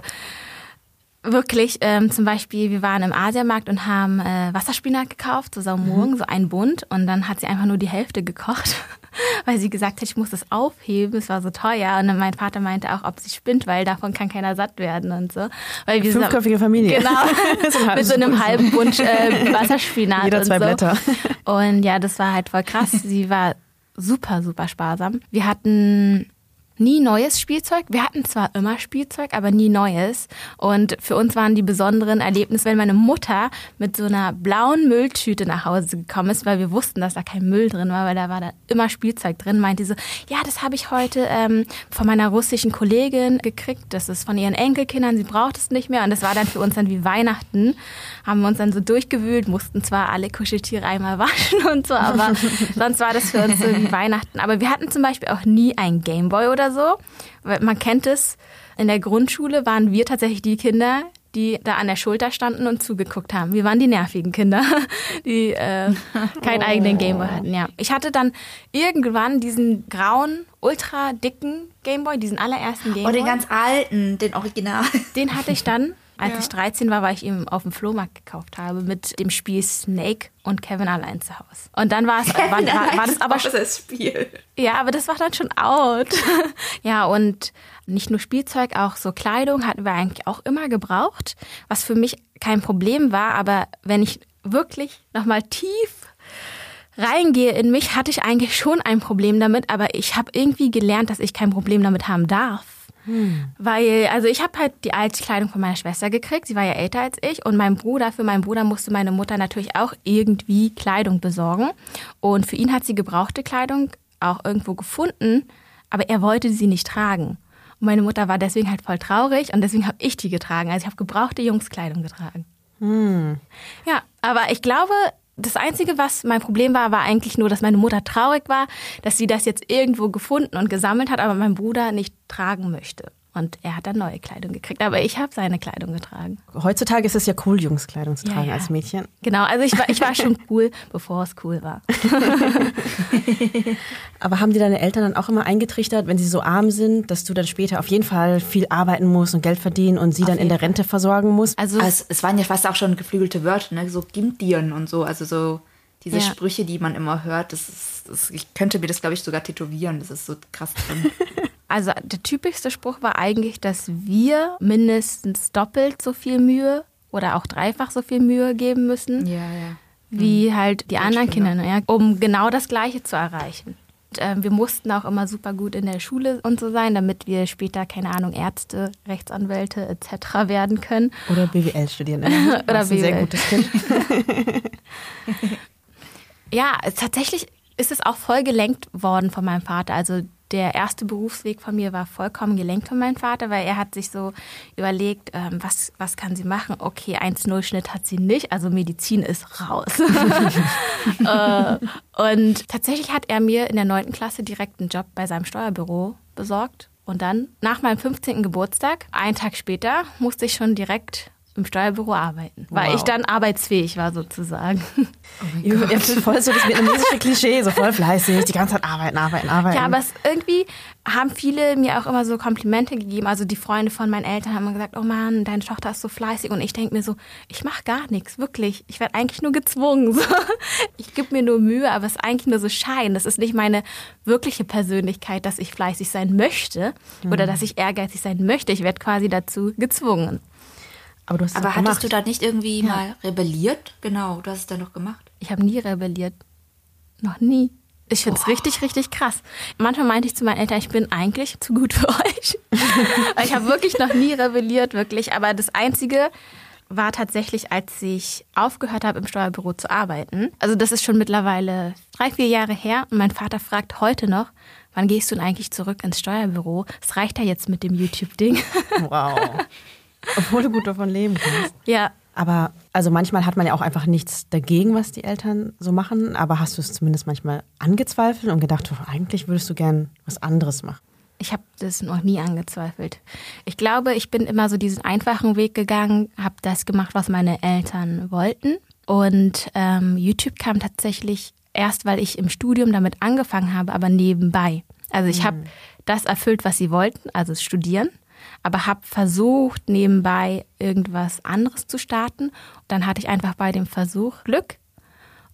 C: wirklich, ähm, zum Beispiel, wir waren im Asiamarkt und haben äh, Wasserspinat gekauft, so Saumurgen, so ein Bund. Und dann hat sie einfach nur die Hälfte gekocht, [laughs] weil sie gesagt hat, ich muss das aufheben, es war so teuer. Und dann mein Vater meinte auch, ob sie spinnt, weil davon kann keiner satt werden und so. Weil wir
A: Fünfköpfige Familie.
C: Genau, [laughs]
A: So
C: mit so einem halben Bund äh, [laughs] Wasserspinat.
A: Jeder
C: und
A: zwei
C: so.
A: Blätter.
C: Und ja, das war halt voll krass. Sie war super, super sparsam. Wir hatten nie neues Spielzeug. Wir hatten zwar immer Spielzeug, aber nie neues. Und für uns waren die besonderen Erlebnisse, wenn meine Mutter mit so einer blauen Mülltüte nach Hause gekommen ist, weil wir wussten, dass da kein Müll drin war, weil da war da immer Spielzeug drin, meinte sie so, ja, das habe ich heute ähm, von meiner russischen Kollegin gekriegt. Das ist von ihren Enkelkindern, sie braucht es nicht mehr. Und das war dann für uns dann wie Weihnachten. Haben wir uns dann so durchgewühlt, mussten zwar alle Kuscheltiere einmal [laughs] waschen und so, aber [laughs] sonst war das für uns so wie Weihnachten. Aber wir hatten zum Beispiel auch nie ein Gameboy oder so. Weil Man kennt es, in der Grundschule waren wir tatsächlich die Kinder, die da an der Schulter standen und zugeguckt haben. Wir waren die nervigen Kinder, [laughs] die äh, [laughs] keinen eigenen Gameboy hatten. Ja, ich hatte dann irgendwann diesen grauen, ultra dicken Gameboy, diesen allerersten Gameboy.
B: Oh, den ganz alten, den Original.
C: Den hatte ich dann, [laughs] als ich 13 war, weil ich ihn auf dem Flohmarkt gekauft habe mit dem Spiel Snake und Kevin allein zu Hause. Und dann war es, war, war, war das aber
B: das das Spiel.
C: ja, aber das war dann schon out. [laughs] ja, und nicht nur Spielzeug, auch so Kleidung hatten wir eigentlich auch immer gebraucht, was für mich kein Problem war. Aber wenn ich wirklich nochmal tief reingehe in mich, hatte ich eigentlich schon ein Problem damit, aber ich habe irgendwie gelernt, dass ich kein Problem damit haben darf. Weil, also ich habe halt die alte Kleidung von meiner Schwester gekriegt, sie war ja älter als ich und mein Bruder, für meinen Bruder musste meine Mutter natürlich auch irgendwie Kleidung besorgen. Und für ihn hat sie gebrauchte Kleidung auch irgendwo gefunden, aber er wollte sie nicht tragen. Und meine Mutter war deswegen halt voll traurig und deswegen habe ich die getragen. Also ich habe gebrauchte Jungskleidung getragen. Ja, aber ich glaube, das Einzige, was mein Problem war, war eigentlich nur, dass meine Mutter traurig war, dass sie das jetzt irgendwo gefunden und gesammelt hat, aber mein Bruder nicht tragen möchte. Und er hat dann neue Kleidung gekriegt, aber ich habe seine Kleidung getragen.
A: Heutzutage ist es ja cool, Jungskleidung zu
C: Ja,
A: tragen
C: ja.
A: als Mädchen.
C: Genau, also ich war, ich war schon [laughs] cool, bevor es cool war. [laughs]
A: Aber haben dir deine Eltern dann auch immer eingetrichtert, wenn sie so arm sind, dass du dann später auf jeden Fall viel arbeiten musst und Geld verdienen und sie dann in der Rente versorgen musst?
C: Also
B: Also, es waren ja fast auch schon geflügelte Wörter, ne? So Gimtieren und so. Also so diese
C: Ja.
B: Sprüche, die man immer hört, das ist, das, ich könnte mir das, glaube ich, sogar tätowieren. Das ist so krass drin. [laughs]
C: Also der typischste Spruch war eigentlich, dass wir mindestens doppelt so viel Mühe oder auch dreifach so viel Mühe geben müssen,
B: ja, ja.
C: wie halt die anderen
B: Kinder.
C: Kinder, ja, um genau das Gleiche zu erreichen. Und, ähm, wir mussten auch immer super gut in der Schule und so sein, damit wir später, keine Ahnung, Ärzte, Rechtsanwälte etc. werden können.
A: Oder BWL studieren. [laughs] Ne?
C: Oder
A: Warst ein sehr
C: BWL.
A: gutes Kind. [laughs]
C: Ja, tatsächlich ist es auch voll gelenkt worden von meinem Vater. Also der erste Berufsweg von mir war vollkommen gelenkt von meinem Vater, weil er hat sich so überlegt, ähm, was, was kann sie machen? Okay, 1-0-Schnitt hat sie nicht, also Medizin ist raus. [laughs] äh, und tatsächlich hat er mir in der neunten Klasse direkt einen Job bei seinem Steuerbüro besorgt. Und dann, nach meinem 15. Geburtstag, einen Tag später, musste ich schon direkt im Steuerbüro arbeiten, wow. weil ich dann arbeitsfähig war sozusagen. [laughs]
A: Oh voll so das vietnamesische Klischee, so voll fleißig, die ganze Zeit arbeiten, arbeiten, arbeiten.
C: Ja, aber es irgendwie haben viele mir auch immer so Komplimente gegeben. Also die Freunde von meinen Eltern haben immer gesagt, oh Mann, deine Tochter ist so fleißig. Und ich denke mir so, ich mache gar nichts, wirklich. Ich werde eigentlich nur gezwungen. So. [laughs] Ich gebe mir nur Mühe, aber es ist eigentlich nur so Schein. Das ist nicht meine wirkliche Persönlichkeit, dass ich fleißig sein möchte mhm. oder dass ich ehrgeizig sein möchte. Ich werde quasi dazu gezwungen.
B: Aber, du hast Aber hattest du da nicht irgendwie ja. mal rebelliert? Genau, du hast es dann noch gemacht.
C: Ich habe nie rebelliert. Noch nie. Ich finde es richtig, richtig krass. Manchmal meinte ich zu meinen Eltern, ich bin eigentlich zu gut für euch. [laughs] ich habe wirklich noch nie rebelliert, wirklich. Aber das Einzige war tatsächlich, als ich aufgehört habe, im Steuerbüro zu arbeiten. Also das ist schon mittlerweile drei, vier Jahre her. Und mein Vater fragt heute noch, wann gehst du denn eigentlich zurück ins Steuerbüro? Es reicht ja jetzt mit dem YouTube-Ding.
A: Wow. [laughs] Obwohl du gut davon leben kannst.
C: Ja.
A: Aber also manchmal hat man ja auch einfach nichts dagegen, was die Eltern so machen. Aber hast du es zumindest manchmal angezweifelt und gedacht, eigentlich würdest du gern was anderes machen?
C: Ich habe das noch nie angezweifelt. Ich glaube, ich bin immer so diesen einfachen Weg gegangen, habe das gemacht, was meine Eltern wollten. Und ähm, YouTube kam tatsächlich erst, weil ich im Studium damit angefangen habe, aber nebenbei. Also ich mhm. habe das erfüllt, was sie wollten, also studieren aber habe versucht, nebenbei irgendwas anderes zu starten. Dann hatte ich einfach bei dem Versuch Glück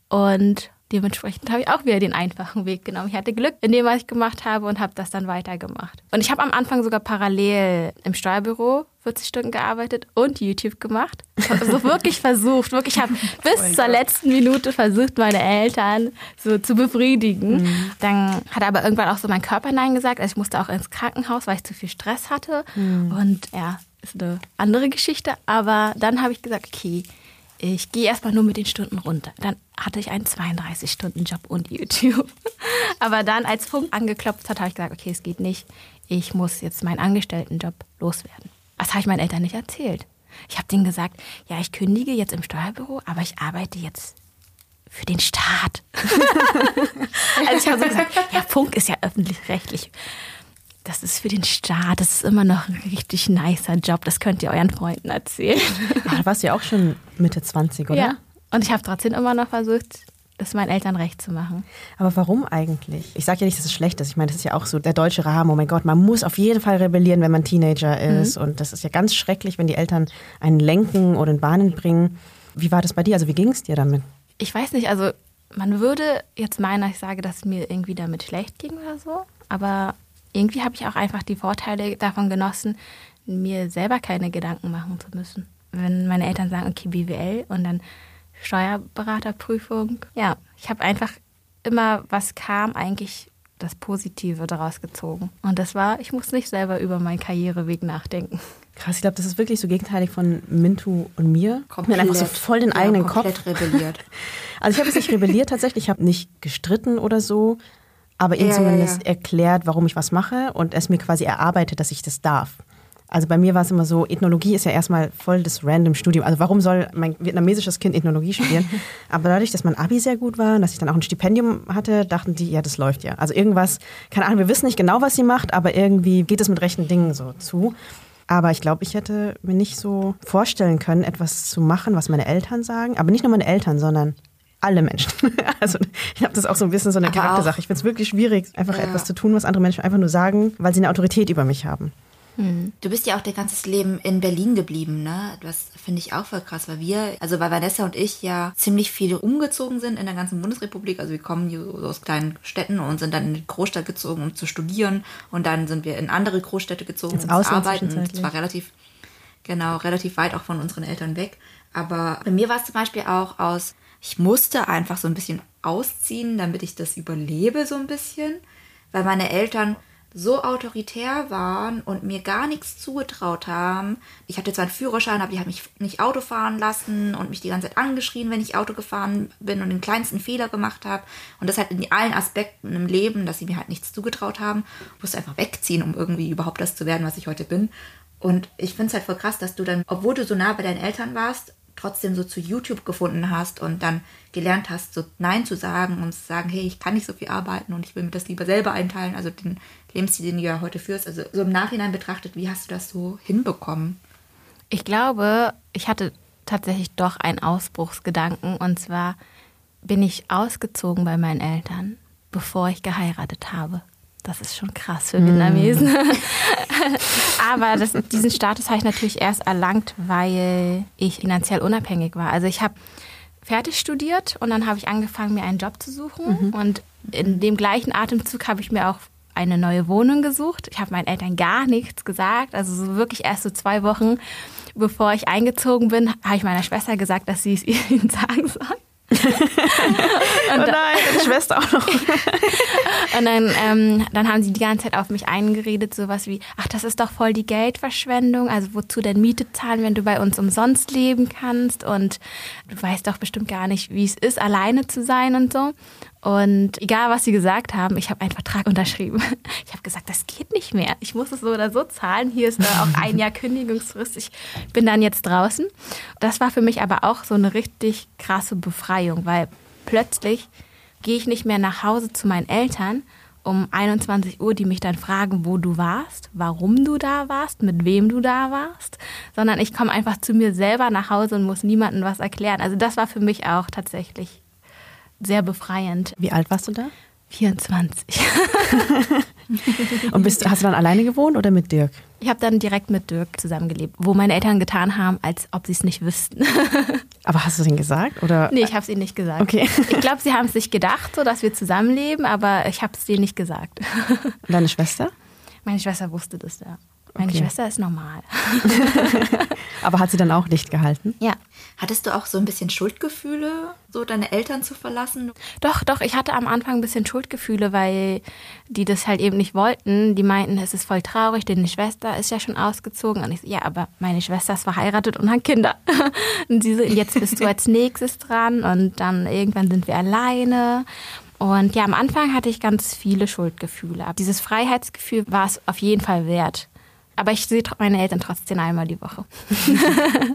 C: und dementsprechend habe ich auch wieder den einfachen Weg genommen. Ich hatte Glück in dem, was ich gemacht habe und habe das dann weitergemacht. Und ich habe am Anfang sogar parallel im Steuerbüro 40 Stunden gearbeitet und YouTube gemacht. Ich habe also [laughs] wirklich versucht, wirklich habe bis oh zur letzten Minute versucht, meine Eltern so zu befriedigen. Mhm. Dann hat aber irgendwann auch so mein Körper Nein gesagt. Also ich musste auch ins Krankenhaus, weil ich zu viel Stress hatte. Mhm. Und ja, ist eine andere Geschichte. Aber dann habe ich gesagt, okay, ich gehe erstmal nur mit den Stunden runter. Dann hatte ich einen 32-Stunden-Job und YouTube. [laughs] Aber dann, als Funk angeklopft hat, habe ich gesagt, okay, es geht nicht. Ich muss jetzt meinen Angestelltenjob loswerden. Das habe ich meinen Eltern nicht erzählt. Ich habe denen gesagt, ja, ich kündige jetzt im Steuerbüro, aber ich arbeite jetzt für den Staat. [laughs] also ich habe so gesagt, ja, Funk ist ja öffentlich-rechtlich das ist für den Staat, das ist immer noch ein richtig nicer Job. Das könnt ihr euren Freunden erzählen. [laughs]
A: Ach, du warst ja auch schon Mitte 20, oder? Ja.
C: Und ich habe trotzdem immer noch versucht, das meinen Eltern recht zu machen.
A: Aber warum eigentlich? Ich sage ja nicht, dass es schlecht ist. Ich meine, das ist ja auch so der deutsche Rahmen. Oh mein Gott, man muss auf jeden Fall rebellieren, wenn man Teenager ist. Mhm. Und das ist ja ganz schrecklich, wenn die Eltern einen lenken oder in Bahnen bringen. Wie war das bei dir? Also wie ging es dir damit?
C: Ich weiß nicht, also man würde jetzt meinen, ich sage, dass es mir irgendwie damit schlecht ging oder so. Aber irgendwie habe ich auch einfach die Vorteile davon genossen, mir selber keine Gedanken machen zu müssen. Wenn meine Eltern sagen, okay, BWL und dann Steuerberaterprüfung. Ja, ich habe einfach immer, was kam, eigentlich das Positive daraus gezogen. Und das war, ich muss nicht selber über meinen Karriereweg nachdenken.
A: Krass, ich glaube, das ist wirklich so gegenteilig von Mintu und mir.
B: Komplett. Mir einfach so
A: voll den
B: ja,
A: eigenen
B: komplett
A: Kopf.
B: rebelliert. [laughs]
A: Also ich habe es nicht rebelliert tatsächlich, ich habe nicht gestritten oder so, aber ihm ja, zumindest ja, ja. erklärt, warum ich was mache und es mir quasi erarbeitet, dass ich das darf. Also bei mir war es immer so, Ethnologie ist ja erstmal voll das random Studium. Also warum soll mein vietnamesisches Kind Ethnologie studieren? [laughs] Aber dadurch, dass mein Abi sehr gut war und dass ich dann auch ein Stipendium hatte, dachten die, ja, das läuft ja. Also irgendwas, keine Ahnung, wir wissen nicht genau, was sie macht, aber irgendwie geht es mit rechten Dingen so zu. Aber ich glaube, ich hätte mir nicht so vorstellen können, etwas zu machen, was meine Eltern sagen. Aber nicht nur meine Eltern, sondern alle Menschen. [laughs] Also ich habe das auch so ein bisschen so eine Aber Charaktersache. Ich finde es wirklich schwierig, einfach ja. etwas zu tun, was andere Menschen einfach nur sagen, weil sie eine Autorität über mich haben.
B: Hm. Du bist ja auch dein ganzes Leben in Berlin geblieben, ne? Das finde ich auch voll krass, weil wir, also weil Vanessa und ich ja ziemlich viele umgezogen sind in der ganzen Bundesrepublik. Also wir kommen hier aus kleinen Städten und sind dann in die Großstadt gezogen, um zu studieren. Und dann sind wir in andere Großstädte gezogen, um zu arbeiten. Und zwar relativ, genau, relativ weit auch von unseren Eltern weg. Aber bei mir war es zum Beispiel auch aus ich musste einfach so ein bisschen ausziehen, damit ich das überlebe, so ein bisschen. Weil meine Eltern so autoritär waren und mir gar nichts zugetraut haben. Ich hatte zwar einen Führerschein, aber die haben mich nicht Auto fahren lassen und mich die ganze Zeit angeschrien, wenn ich Auto gefahren bin und den kleinsten Fehler gemacht habe. Und das halt in allen Aspekten im Leben, dass sie mir halt nichts zugetraut haben. Ich musste einfach wegziehen, um irgendwie überhaupt das zu werden, was ich heute bin. Und ich finde es halt voll krass, dass du dann, obwohl du so nah bei deinen Eltern warst, trotzdem so zu YouTube gefunden hast und dann gelernt hast, so Nein zu sagen und zu sagen, hey, ich kann nicht so viel arbeiten und ich will mir das lieber selber einteilen, also den Lebensstil, den du ja heute führst. Also so im Nachhinein betrachtet, wie hast du das so hinbekommen?
C: Ich glaube, ich hatte tatsächlich doch einen Ausbruchsgedanken und zwar bin ich ausgezogen bei meinen Eltern, bevor ich geheiratet habe. Das ist schon krass für Vietnamesen. Mm. [laughs] Aber das, diesen Status habe ich natürlich erst erlangt, weil ich finanziell unabhängig war. Also ich habe fertig studiert und dann habe ich angefangen, mir einen Job zu suchen. Mhm. Und in dem gleichen Atemzug habe ich mir auch eine neue Wohnung gesucht. Ich habe meinen Eltern gar nichts gesagt. Also so wirklich erst so zwei Wochen bevor ich eingezogen bin, habe ich meiner Schwester gesagt, dass sie es [laughs] ihnen sagen soll.
A: Oh nein, deine Schwester auch noch. [laughs]
C: und dann, ähm, dann haben sie die ganze Zeit auf mich eingeredet, sowas wie, ach, das ist doch voll die Geldverschwendung, also wozu denn Miete zahlen, wenn du bei uns umsonst leben kannst und du weißt doch bestimmt gar nicht, wie es ist, alleine zu sein und so. Und egal, was sie gesagt haben, ich habe einen Vertrag unterschrieben. [laughs] Ich habe gesagt, das geht nicht mehr. Ich muss es so oder so zahlen. Hier ist auch [laughs] ein Jahr Kündigungsfrist. Ich bin dann jetzt draußen. Das war für mich aber auch so eine richtig krasse Befreiung, weil plötzlich gehe ich nicht mehr nach Hause zu meinen Eltern um 21 Uhr, die mich dann fragen, wo du warst, warum du da warst, mit wem du da warst, sondern ich komme einfach zu mir selber nach Hause und muss niemandem was erklären. Also das war für mich auch tatsächlich sehr befreiend.
A: Wie alt warst du da?
C: 24. [laughs]
A: Und bist, hast du dann alleine gewohnt oder mit Dirk?
C: Ich habe dann direkt mit Dirk zusammengelebt, wo meine Eltern getan haben, als ob sie es nicht wüssten. [laughs]
A: Aber hast du es ihnen gesagt? Oder?
C: Nee, ich habe es ihnen nicht gesagt.
A: Okay.
C: Ich glaube, sie haben es sich gedacht, so dass wir zusammenleben, aber ich habe es denen nicht gesagt.
A: Und deine Schwester?
C: Meine Schwester wusste das, ja. Meine okay. Schwester ist normal. [laughs]
A: Aber hat sie dann auch dicht gehalten?
C: Ja.
B: Hattest du auch so ein bisschen Schuldgefühle, so deine Eltern zu verlassen?
C: Doch, doch. Ich hatte am Anfang ein bisschen Schuldgefühle, weil die das halt eben nicht wollten. Die meinten, es ist voll traurig, denn die Schwester ist ja schon ausgezogen. Und ich so, ja, aber meine Schwester ist verheiratet und hat Kinder. [laughs] Und sie so, jetzt bist du als nächstes dran und dann irgendwann sind wir alleine. Und ja, am Anfang hatte ich ganz viele Schuldgefühle. Aber dieses Freiheitsgefühl war es auf jeden Fall wert. Aber ich sehe meine Eltern trotzdem einmal die Woche. [laughs]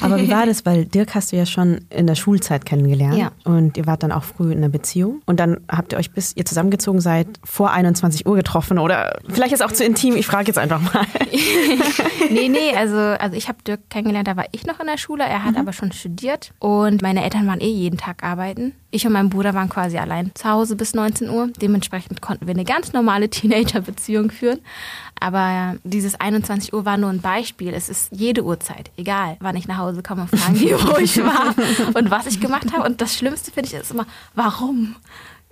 A: Aber wie war das? Weil Dirk hast du ja schon in der Schulzeit kennengelernt.
C: Ja.
A: Und ihr wart dann auch früh in einer Beziehung. Und dann habt ihr euch, bis ihr zusammengezogen seid, vor 21 Uhr getroffen. Oder vielleicht ist es auch zu intim. Ich frage jetzt einfach mal. [laughs]
C: nee, nee. [laughs] Also, also ich habe Dirk kennengelernt, da war ich noch in der Schule. Er hat mhm. aber schon studiert. Und meine Eltern waren eh jeden Tag arbeiten. Ich und mein Bruder waren quasi allein zu Hause bis 19 Uhr. Dementsprechend konnten wir eine ganz normale Teenager-Beziehung führen. Aber dieses 21 Uhr war nur ein Beispiel. Es ist jede Uhrzeit, egal, wann ich nach Hause komme und fragen die, wo ich war [laughs] und was ich gemacht habe. Und das Schlimmste finde ich ist immer, warum?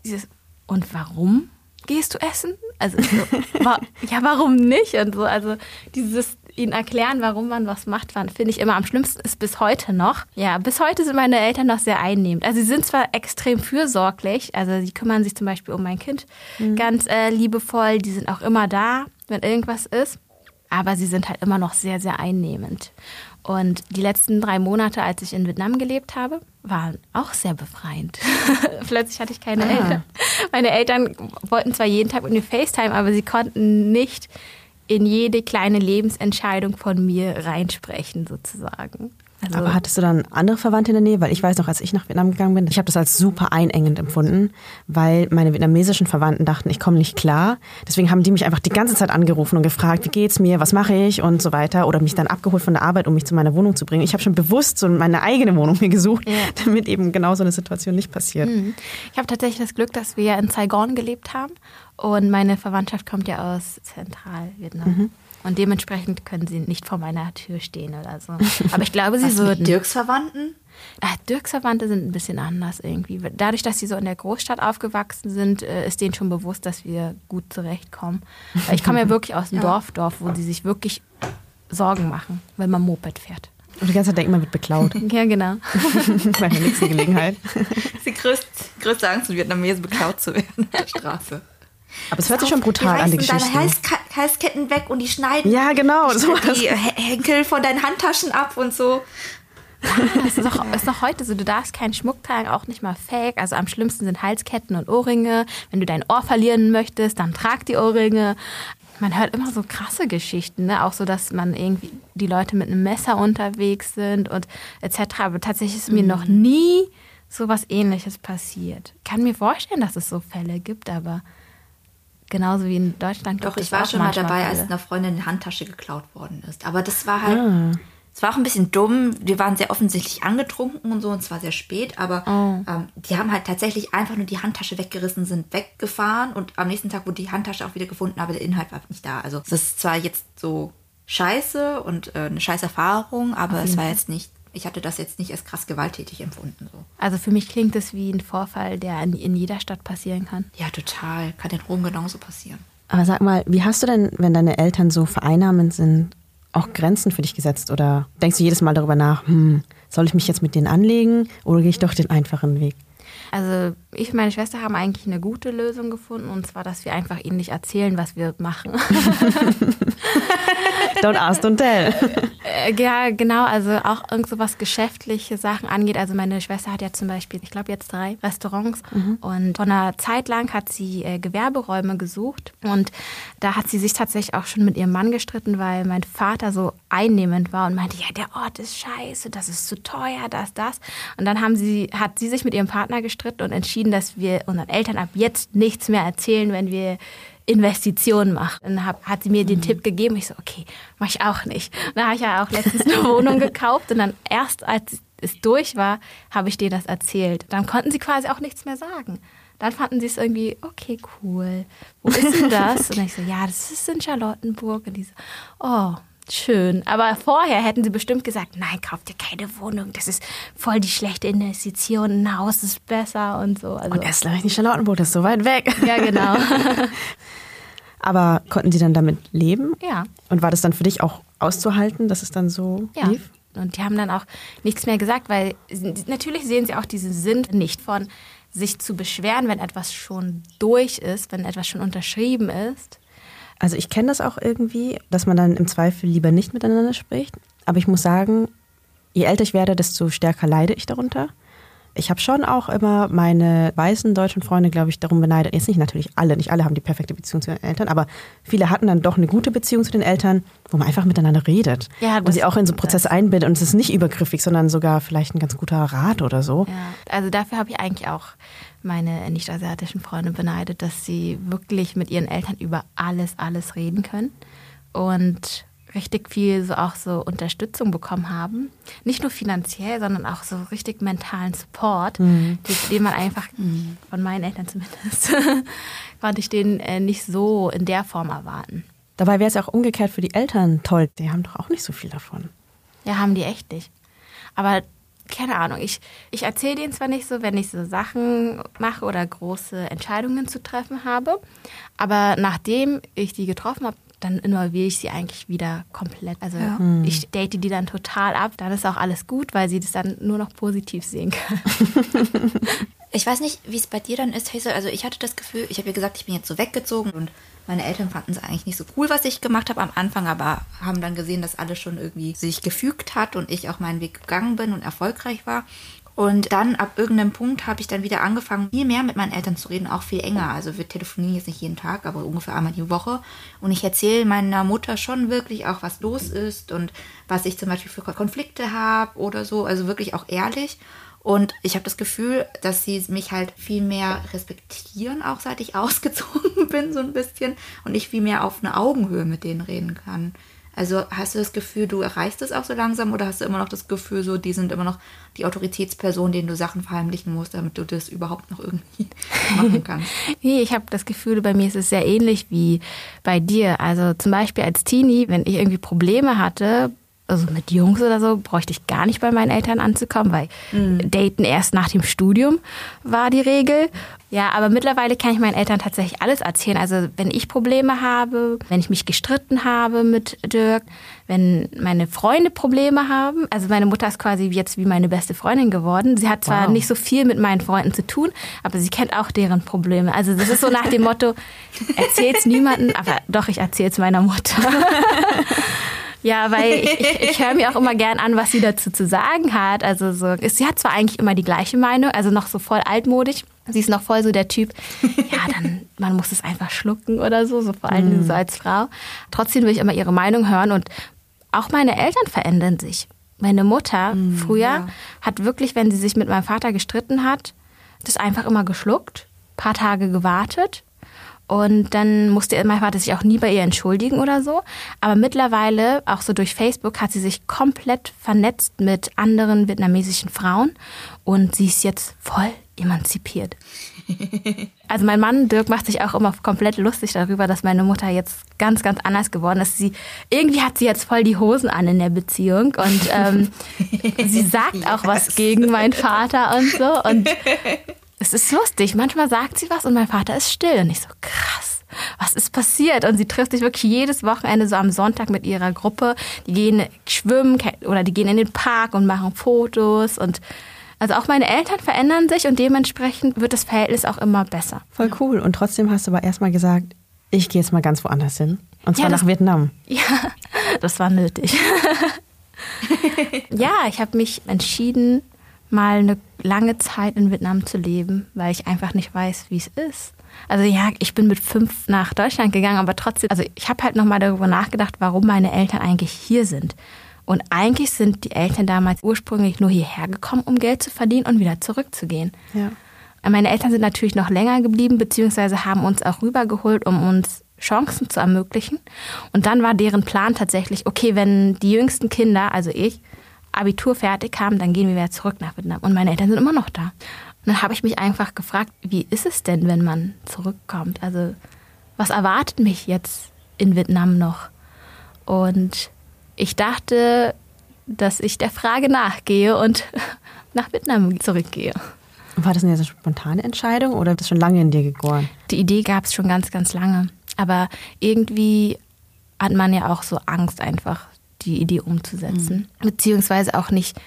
C: Dieses, und warum gehst du essen? Also so, wa ja, warum nicht? Und so, also dieses ihnen erklären, warum man was macht, finde ich immer am schlimmsten ist bis heute noch. Ja, bis heute sind meine Eltern noch sehr einnehmend. Also sie sind zwar extrem fürsorglich, also sie kümmern sich zum Beispiel um mein Kind mhm. ganz äh, liebevoll, die sind auch immer da, wenn irgendwas ist. Aber sie sind halt immer noch sehr, sehr einnehmend. Und die letzten drei Monate, als ich in Vietnam gelebt habe, waren auch sehr befreiend. [laughs] Plötzlich hatte ich keine ah. Eltern. Meine Eltern wollten zwar jeden Tag mit mir FaceTime, aber sie konnten nicht in jede kleine Lebensentscheidung von mir reinsprechen, sozusagen.
A: Also Aber hattest du dann andere Verwandte in der Nähe? Weil ich weiß noch, als ich nach Vietnam gegangen bin, ich habe das als super einengend empfunden, weil meine vietnamesischen Verwandten dachten, ich komme nicht klar. Deswegen haben die mich einfach die ganze Zeit angerufen und gefragt, wie geht's mir, was mache ich und so weiter. Oder mich dann abgeholt von der Arbeit, um mich zu meiner Wohnung zu bringen. Ich habe schon bewusst so meine eigene Wohnung mir gesucht, ja. [laughs] damit eben genau so eine Situation nicht passiert. Mhm.
C: Ich habe tatsächlich das Glück, dass wir in Saigon gelebt haben und meine Verwandtschaft kommt ja aus Zentralvietnam. Mhm. Und dementsprechend können sie nicht vor meiner Tür stehen oder so. Aber ich glaube, sie Was würden.
B: Mit Dirks Verwandten?
C: Ach, Dirks Verwandte sind ein bisschen anders irgendwie. Dadurch, dass sie so in der Großstadt aufgewachsen sind, äh, ist denen schon bewusst, dass wir gut zurechtkommen. Weil ich komme ja wirklich aus dem [laughs] ja. Dorf, Dorf, wo die sich wirklich Sorgen machen, wenn man Moped fährt.
A: Und die ganze Zeit denkt, man wird beklaut. [laughs]
C: Ja, genau.
A: Bei der nächsten Gelegenheit.
B: Das [laughs] ist die größte, größte Angst, in Vietnamesen beklaut zu werden auf der Straße.
A: Aber es hört sich schon brutal an, die Geschichte.
B: deine Halska- Halsketten weg und die schneiden
A: Ja, genau,
B: die,
A: sowas.
B: die Henkel von deinen Handtaschen ab und so. [laughs]
C: Das ist doch, ist doch heute so, du darfst keinen Schmuck tragen, auch nicht mal fake. Also am schlimmsten sind Halsketten und Ohrringe. Wenn du dein Ohr verlieren möchtest, dann trag die Ohrringe. Man hört immer so krasse Geschichten, ne? auch so, dass man irgendwie die Leute mit einem Messer unterwegs sind und etc. Aber tatsächlich ist mir noch nie so was Ähnliches passiert. Ich kann mir vorstellen, dass es so Fälle gibt, aber genauso wie in Deutschland.
B: Doch, ich war schon mal dabei,
C: Fälle.
B: als einer Freundin eine Handtasche geklaut worden ist. Aber das war halt, es war auch ein bisschen dumm. Wir waren sehr offensichtlich angetrunken und so und es war sehr spät. Aber ähm, die haben halt tatsächlich einfach nur die Handtasche weggerissen, sind weggefahren und am nächsten Tag wurde die Handtasche auch wieder gefunden, aber der Inhalt war nicht da. Also es ist zwar jetzt so scheiße und äh, eine scheiß Erfahrung, aber es war jetzt nicht, ich hatte das jetzt nicht als krass gewalttätig empfunden. So.
C: Also für mich klingt es wie ein Vorfall, der in, in jeder Stadt passieren kann.
B: Ja, total. Kann den Rom genauso passieren.
A: Aber sag mal, wie hast du denn, wenn deine Eltern so vereinnahmend sind, auch Grenzen für dich gesetzt? Oder denkst du jedes Mal darüber nach, hm, soll ich mich jetzt mit denen anlegen oder gehe ich doch den einfachen Weg?
C: Also ich und meine Schwester haben eigentlich eine gute Lösung gefunden und zwar, dass wir einfach ihnen nicht erzählen, was wir machen. [laughs]
A: Don't ask, don't tell.
C: Äh, ja, genau, also auch irgend so was geschäftliche Sachen angeht. Also meine Schwester hat ja zum Beispiel, ich glaube jetzt drei Restaurants und von einer Zeit lang hat sie äh, Gewerberäume gesucht und da hat sie sich tatsächlich auch schon mit ihrem Mann gestritten, weil mein Vater so einnehmend war und meinte, ja, der Ort ist scheiße, das ist zu teuer, das, das. Und dann haben sie, hat sie sich mit ihrem Partner gestritten und entschieden, dass wir unseren Eltern ab jetzt nichts mehr erzählen, wenn wir Investitionen machen. Dann hab, hat sie mir den Tipp gegeben. Ich so, okay, mach ich auch nicht. Dann habe ich ja auch letztens eine Wohnung gekauft und dann erst als es durch war, habe ich denen das erzählt. Dann konnten sie quasi auch nichts mehr sagen. Dann fanden sie es irgendwie, okay, cool. Wo ist denn das? [laughs] Und ich so, ja, das ist in Charlottenburg. Und die so, oh, schön. Aber vorher hätten sie bestimmt gesagt, nein, kauf dir keine Wohnung. Das ist voll die schlechte Investition. Ein Haus ist besser und so. Also,
A: Und erst gleich nicht Charlottenburg, das ist so weit weg.
C: ja, genau. [laughs]
A: Aber konnten die dann damit leben?
C: ja.
A: Und war das dann für dich auch auszuhalten, dass es dann so
C: Ja.
A: lief?
C: Und die haben dann auch nichts mehr gesagt, weil sie- natürlich sehen sie auch diesen Sinn nicht von sich zu beschweren, wenn etwas schon durch ist, wenn etwas schon unterschrieben ist.
A: Also ich kenne das auch irgendwie, dass man dann im Zweifel lieber nicht miteinander spricht. Aber ich muss sagen, je älter ich werde, desto stärker leide ich darunter. Ich habe schon auch immer meine weißen deutschen Freunde, glaube ich, darum beneidet. Jetzt nicht natürlich alle, nicht alle haben die perfekte Beziehung zu den Eltern, aber viele hatten dann doch eine gute Beziehung zu den Eltern, wo man einfach miteinander redet
C: Ja,
A: und sie auch in so Prozesse einbindet. Und es ist nicht übergriffig, sondern sogar vielleicht ein ganz guter Rat oder so.
C: Ja, also dafür habe ich eigentlich auch meine nicht-asiatischen Freunde beneidet, dass sie wirklich mit ihren Eltern über alles, alles reden können und richtig viel so auch so Unterstützung bekommen haben. Nicht nur finanziell, sondern auch so richtig mentalen Support, den, den man einfach, von meinen Eltern zumindest, [laughs] konnte ich den äh, nicht so in der Form erwarten.
A: Dabei wäre es auch umgekehrt für die Eltern toll. Die haben doch auch nicht so viel davon.
C: Ja, haben die echt nicht. Aber keine Ahnung, ich, ich erzähle denen zwar nicht so, wenn ich so Sachen mache oder große Entscheidungen zu treffen habe, aber nachdem ich die getroffen habe, dann involviere ich sie eigentlich wieder komplett. Also ich date die dann total ab, dann ist auch alles gut, weil sie das dann nur noch positiv sehen können. [laughs]
B: Ich weiß nicht, wie es bei dir dann ist, Hazel. Also ich hatte das Gefühl, ich habe ja gesagt, ich bin jetzt so weggezogen und meine Eltern fanden es eigentlich nicht so cool, was ich gemacht habe am Anfang, aber haben dann gesehen, dass alles schon irgendwie sich gefügt hat und ich auch meinen Weg gegangen bin und erfolgreich war. Und dann ab irgendeinem Punkt habe ich dann wieder angefangen, viel mehr mit meinen Eltern zu reden, auch viel enger. Also wir telefonieren jetzt nicht jeden Tag, aber ungefähr einmal die Woche. Und ich erzähle meiner Mutter schon wirklich auch, was los ist und was ich zum Beispiel für Konflikte habe oder so. Also wirklich auch ehrlich. Und ich habe das Gefühl, dass sie mich halt viel mehr respektieren, auch seit ich [laughs] ausgezogen bin, so ein bisschen. Und ich viel mehr auf eine Augenhöhe mit denen reden kann. Also hast du das Gefühl, du erreichst es auch so langsam oder hast du immer noch das Gefühl, so die sind immer noch die Autoritätsperson, denen du Sachen verheimlichen musst, damit du das überhaupt noch irgendwie [laughs] machen kannst? [laughs]
C: Nee, ich habe das Gefühl, bei mir ist es sehr ähnlich wie bei dir. Also zum Beispiel als Teenie, wenn ich irgendwie Probleme hatte, also mit Jungs oder so, bräuchte ich gar nicht bei meinen Eltern anzukommen, weil Daten erst nach dem Studium war die Regel. Ja, aber mittlerweile kann ich meinen Eltern tatsächlich alles erzählen. Also wenn ich Probleme habe, wenn ich mich gestritten habe mit Dirk, wenn meine Freunde Probleme haben. Also meine Mutter ist quasi jetzt wie meine beste Freundin geworden. Sie hat zwar
A: Wow.
C: nicht so viel mit meinen Freunden zu tun, aber sie kennt auch deren Probleme. Also das ist so nach dem Motto, [laughs] erzähl's niemanden, aber doch, ich erzähl's meiner Mutter. [laughs] Ja, weil ich, ich, ich [laughs] höre mir auch immer gern an, was sie dazu zu sagen hat. Also so, sie hat zwar eigentlich immer die gleiche Meinung, also noch so voll altmodisch. Sie ist noch voll so der Typ, ja, dann, man muss es einfach schlucken oder so, so vor allem so als Frau. Trotzdem will ich immer ihre Meinung hören und auch meine Eltern verändern sich. Meine Mutter früher hat wirklich, wenn sie sich mit meinem Vater gestritten hat, das einfach immer geschluckt, paar Tage gewartet und dann musste mein Vater sich auch nie bei ihr entschuldigen oder so. Aber mittlerweile, auch so durch Facebook, hat sie sich komplett vernetzt mit anderen vietnamesischen Frauen und sie ist jetzt voll emanzipiert. [laughs] Also mein Mann Dirk macht sich auch immer komplett lustig darüber, dass meine Mutter jetzt ganz, ganz anders geworden ist. Sie irgendwie hat sie jetzt voll die Hosen an in der Beziehung und ähm, [laughs] sie sagt auch was gegen meinen Vater und so und [laughs] es ist lustig. Manchmal sagt sie was und mein Vater ist still. Und ich so, krass, was ist passiert? Und sie trifft sich wirklich jedes Wochenende so am Sonntag mit ihrer Gruppe. Die gehen schwimmen oder die gehen in den Park und machen Fotos. Und also auch meine Eltern verändern sich und dementsprechend wird das Verhältnis auch immer besser.
A: Voll cool. Und trotzdem hast du aber erstmal gesagt, ich gehe jetzt mal ganz woanders hin. Und zwar
C: Ja, das-
A: nach Vietnam. [laughs]
C: Ja, das war nötig. [laughs] ja, ich habe mich entschieden, mal eine lange Zeit in Vietnam zu leben, weil ich einfach nicht weiß, wie es ist. Also ja, ich bin mit fünf nach Deutschland gegangen, aber trotzdem, also ich habe halt nochmal darüber nachgedacht, warum meine Eltern eigentlich hier sind. Und eigentlich sind die Eltern damals ursprünglich nur hierher gekommen, um Geld zu verdienen und wieder zurückzugehen.
A: Ja.
C: Meine Eltern sind natürlich noch länger geblieben, beziehungsweise haben uns auch rübergeholt, um uns Chancen zu ermöglichen. Und dann war deren Plan tatsächlich, okay, wenn die jüngsten Kinder, also ich, Abitur fertig haben, dann gehen wir wieder zurück nach Vietnam. Und meine Eltern sind immer noch da. Und dann habe ich mich einfach gefragt, wie ist es denn, wenn man zurückkommt? Also, was erwartet mich jetzt in Vietnam noch? Und ich dachte, dass ich der Frage nachgehe und [laughs] nach Vietnam zurückgehe.
A: War das eine spontane Entscheidung oder hat das schon lange in dir gegoren?
C: Die Idee gab es schon ganz, ganz lange. Aber irgendwie hat man ja auch so Angst, einfach die Idee umzusetzen. Beziehungsweise auch nicht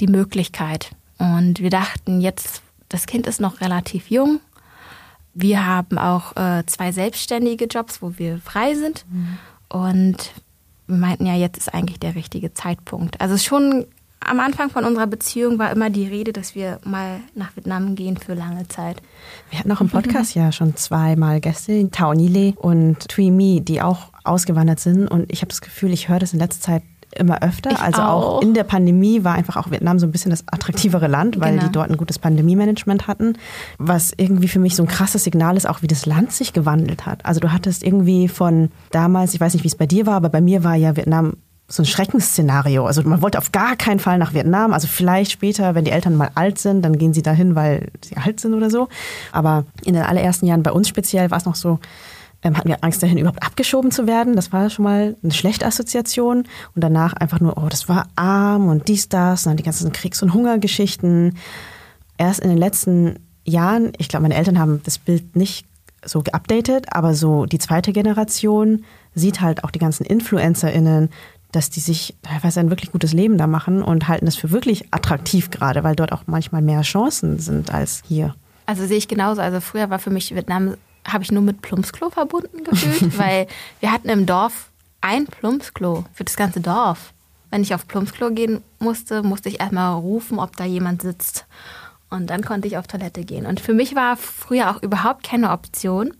C: die Möglichkeit. Und wir dachten jetzt, das Kind ist noch relativ jung. Wir haben auch äh, zwei selbstständige Jobs, wo wir frei sind. Und wir meinten ja, jetzt ist eigentlich der richtige Zeitpunkt. Also schon am Anfang von unserer Beziehung war immer die Rede, dass wir mal nach Vietnam gehen für lange Zeit.
A: Wir hatten auch im Podcast ja schon zweimal Gäste, Tao Nile und Tui Mi, die auch ausgewandert sind. Und ich habe das Gefühl, ich höre das in letzter Zeit immer öfter.
C: Ich
A: also auch.
C: auch.
A: in der Pandemie war einfach auch Vietnam so ein bisschen das attraktivere Land, weil
C: Genau.
A: die dort ein gutes Pandemie-Management hatten. Was irgendwie für mich so ein krasses Signal ist, auch wie das Land sich gewandelt hat. Also du hattest irgendwie von damals, ich weiß nicht, wie es bei dir war, aber bei mir war ja Vietnam so ein Schreckensszenario. Also man wollte auf gar keinen Fall nach Vietnam. Also vielleicht später, wenn die Eltern mal alt sind, dann gehen sie dahin, weil sie alt sind oder so. Aber in den allerersten Jahren bei uns speziell war es noch so, ähm, hatten wir Angst dahin, überhaupt abgeschoben zu werden. Das war schon mal eine schlechte Assoziation. Und danach einfach nur, oh, das war arm und dies, das, und dann die ganzen Kriegs- und Hungergeschichten. Erst in den letzten Jahren, ich glaube, meine Eltern haben das Bild nicht so geupdatet, aber so die zweite Generation sieht halt auch die ganzen InfluencerInnen, dass die sich teilweise ein wirklich gutes Leben da machen und halten das für wirklich attraktiv gerade, weil dort auch manchmal mehr Chancen sind als hier.
C: Also sehe ich genauso. Also früher war für mich Vietnam, habe ich nur mit Plumpsklo verbunden gefühlt, [laughs] weil wir hatten im Dorf ein Plumpsklo für das ganze Dorf. Wenn ich auf Plumpsklo gehen musste, musste ich erstmal rufen, ob da jemand sitzt. Und dann konnte ich auf Toilette gehen. Und für mich war früher auch überhaupt keine Option.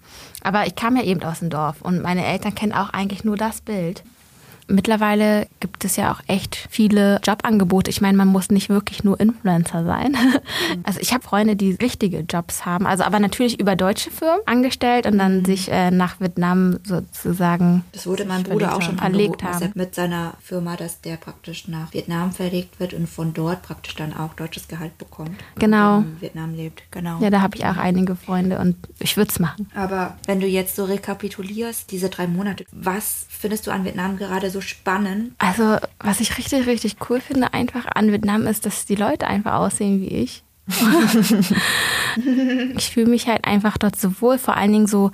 C: Aber ich kam ja eben aus dem Dorf und meine Eltern kennen auch eigentlich nur das Bild. Mittlerweile gibt es ja auch echt viele Jobangebote. Ich meine, man muss nicht wirklich nur Influencer sein. [laughs] Also ich habe Freunde, die richtige Jobs haben, also aber natürlich über deutsche Firmen angestellt und dann sich äh, nach Vietnam sozusagen
B: Das wurde mein Bruder auch schon
C: verlegt haben.
B: mit seiner Firma, dass der praktisch nach Vietnam verlegt wird und von dort praktisch dann auch deutsches Gehalt bekommt.
C: Genau.
B: Und in Vietnam lebt, genau.
C: Ja, da habe ich auch einige Freunde und ich würde es machen.
B: Aber wenn du jetzt so rekapitulierst, diese drei Monate, was findest du an Vietnam gerade so so spannend?
C: Also, was ich richtig, richtig cool finde einfach an Vietnam ist, dass die Leute einfach aussehen wie ich. [laughs] ich fühle mich halt einfach dort so wohl, vor allen Dingen so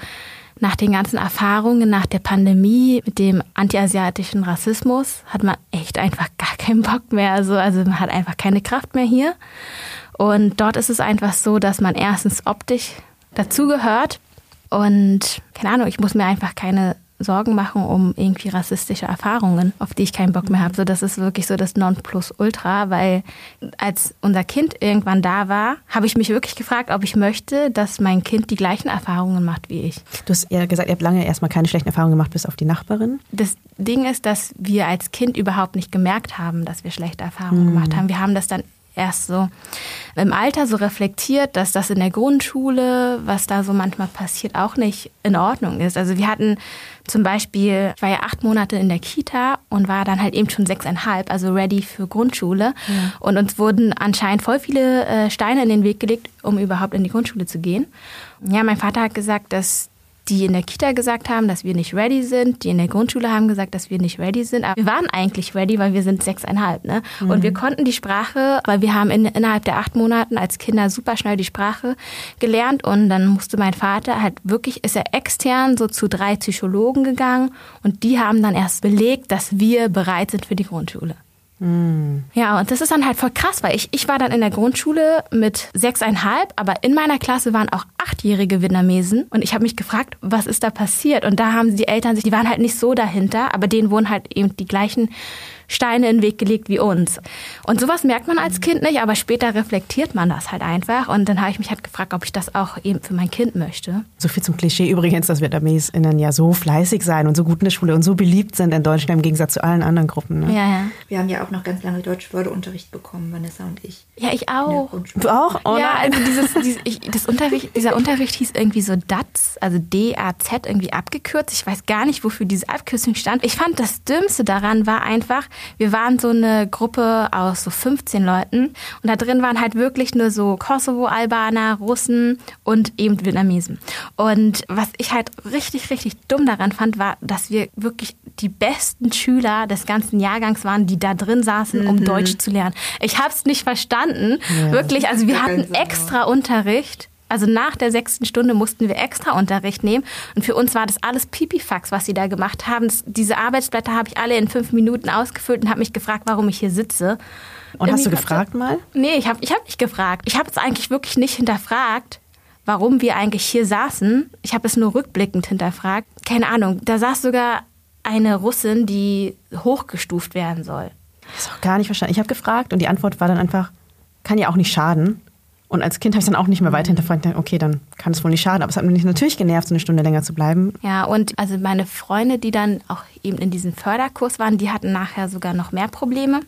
C: nach den ganzen Erfahrungen nach der Pandemie mit dem antiasiatischen Rassismus hat man echt einfach gar keinen Bock mehr. Also, also man hat einfach keine Kraft mehr hier. Und dort ist es einfach so, dass man erstens optisch dazugehört und keine Ahnung, ich muss mir einfach keine Sorgen machen um irgendwie rassistische Erfahrungen, auf die ich keinen Bock mehr habe. So, das ist wirklich so das Nonplusultra, weil als unser Kind irgendwann da war, habe ich mich wirklich gefragt, ob ich möchte, dass mein Kind die gleichen Erfahrungen macht wie ich.
A: Du hast ja gesagt, ihr habt lange erstmal keine schlechten Erfahrungen gemacht, bis auf die Nachbarin.
C: Das Ding ist, dass wir als Kind überhaupt nicht gemerkt haben, dass wir schlechte Erfahrungen mhm. gemacht haben. Wir haben das dann erst so im Alter so reflektiert, dass das in der Grundschule, was da so manchmal passiert, auch nicht in Ordnung ist. Also wir hatten zum Beispiel, ich war ja acht Monate in der Kita und war dann halt eben schon sechseinhalb, also ready für Grundschule. Ja. Und uns wurden anscheinend voll viele äh, Steine in den Weg gelegt, um überhaupt in die Grundschule zu gehen. Ja, mein Vater hat gesagt, dass die in der Kita gesagt haben, dass wir nicht ready sind, die in der Grundschule haben gesagt, dass wir nicht ready sind. Aber wir waren eigentlich ready, weil wir sind sechseinhalb. Ne? Mhm. Und wir konnten die Sprache, weil wir haben in, innerhalb der acht Monaten als Kinder super schnell die Sprache gelernt. Und dann musste mein Vater halt wirklich, ist er extern so zu drei Psychologen gegangen und die haben dann erst belegt, dass wir bereit sind für die Grundschule. Ja, und das ist dann halt voll krass, weil ich, ich war dann in der Grundschule mit sechseinhalb, aber in meiner Klasse waren auch achtjährige Vietnamesen und ich habe mich gefragt, was ist da passiert? Und da haben die Eltern sich, die waren halt nicht so dahinter, aber denen wurden halt eben die gleichen Steine in den Weg gelegt wie uns. Und sowas merkt man als Kind nicht, aber später reflektiert man das halt einfach. Und dann habe ich mich halt gefragt, ob ich das auch eben für mein Kind möchte.
A: So viel zum Klischee übrigens, dass VietnamesInnen ja so fleißig sein und so gut in der Schule und so beliebt sind in Deutschland im Gegensatz zu allen anderen Gruppen. Ne?
B: Ja, ja. Wir haben ja auch noch ganz lange Deutsch-Wörterunterricht bekommen, Vanessa und ich.
C: Ja, ich auch.
A: Du auch?
C: Oh, ja, also dieses, dieses ich, das Unterricht, dieser Unterricht hieß irgendwie so DATS, also D-A-Z irgendwie abgekürzt. Ich weiß gar nicht, wofür diese Abkürzung stand. Ich fand das Dümmste daran war einfach, wir waren so eine Gruppe aus so 15 Leuten und da drin waren halt wirklich nur so Kosovo-Albaner, Russen und eben Vietnamesen. Und was ich halt richtig, richtig dumm daran fand, war, dass wir wirklich die besten Schüler des ganzen Jahrgangs waren, die da drin saßen, um mhm. Deutsch zu lernen. Ich habe es nicht verstanden, ja. wirklich. Also wir hatten extra Unterricht also nach der sechsten Stunde mussten wir extra Unterricht nehmen. Und für uns war das alles Pipifax, was sie da gemacht haben. diese Arbeitsblätter habe ich alle in fünf Minuten ausgefüllt und habe mich gefragt, warum ich hier sitze.
A: Und hast du gefragt mal?
C: Nee, ich habe ich hab nicht gefragt. Ich habe es eigentlich wirklich nicht hinterfragt, warum wir eigentlich hier saßen. Ich habe es nur rückblickend hinterfragt. Keine Ahnung, da saß sogar eine Russin, die hochgestuft werden soll.
A: Das ist auch gar nicht verstanden. Ich habe gefragt und die Antwort war dann einfach, kann ja auch nicht schaden. Und als Kind habe ich dann auch nicht mehr weiter hinterfragt, okay, dann kann es wohl nicht schaden. Aber es hat mich natürlich genervt, so eine Stunde länger zu bleiben.
C: Ja, und also meine Freunde, die dann auch eben in diesem Förderkurs waren, die hatten nachher sogar noch mehr Probleme.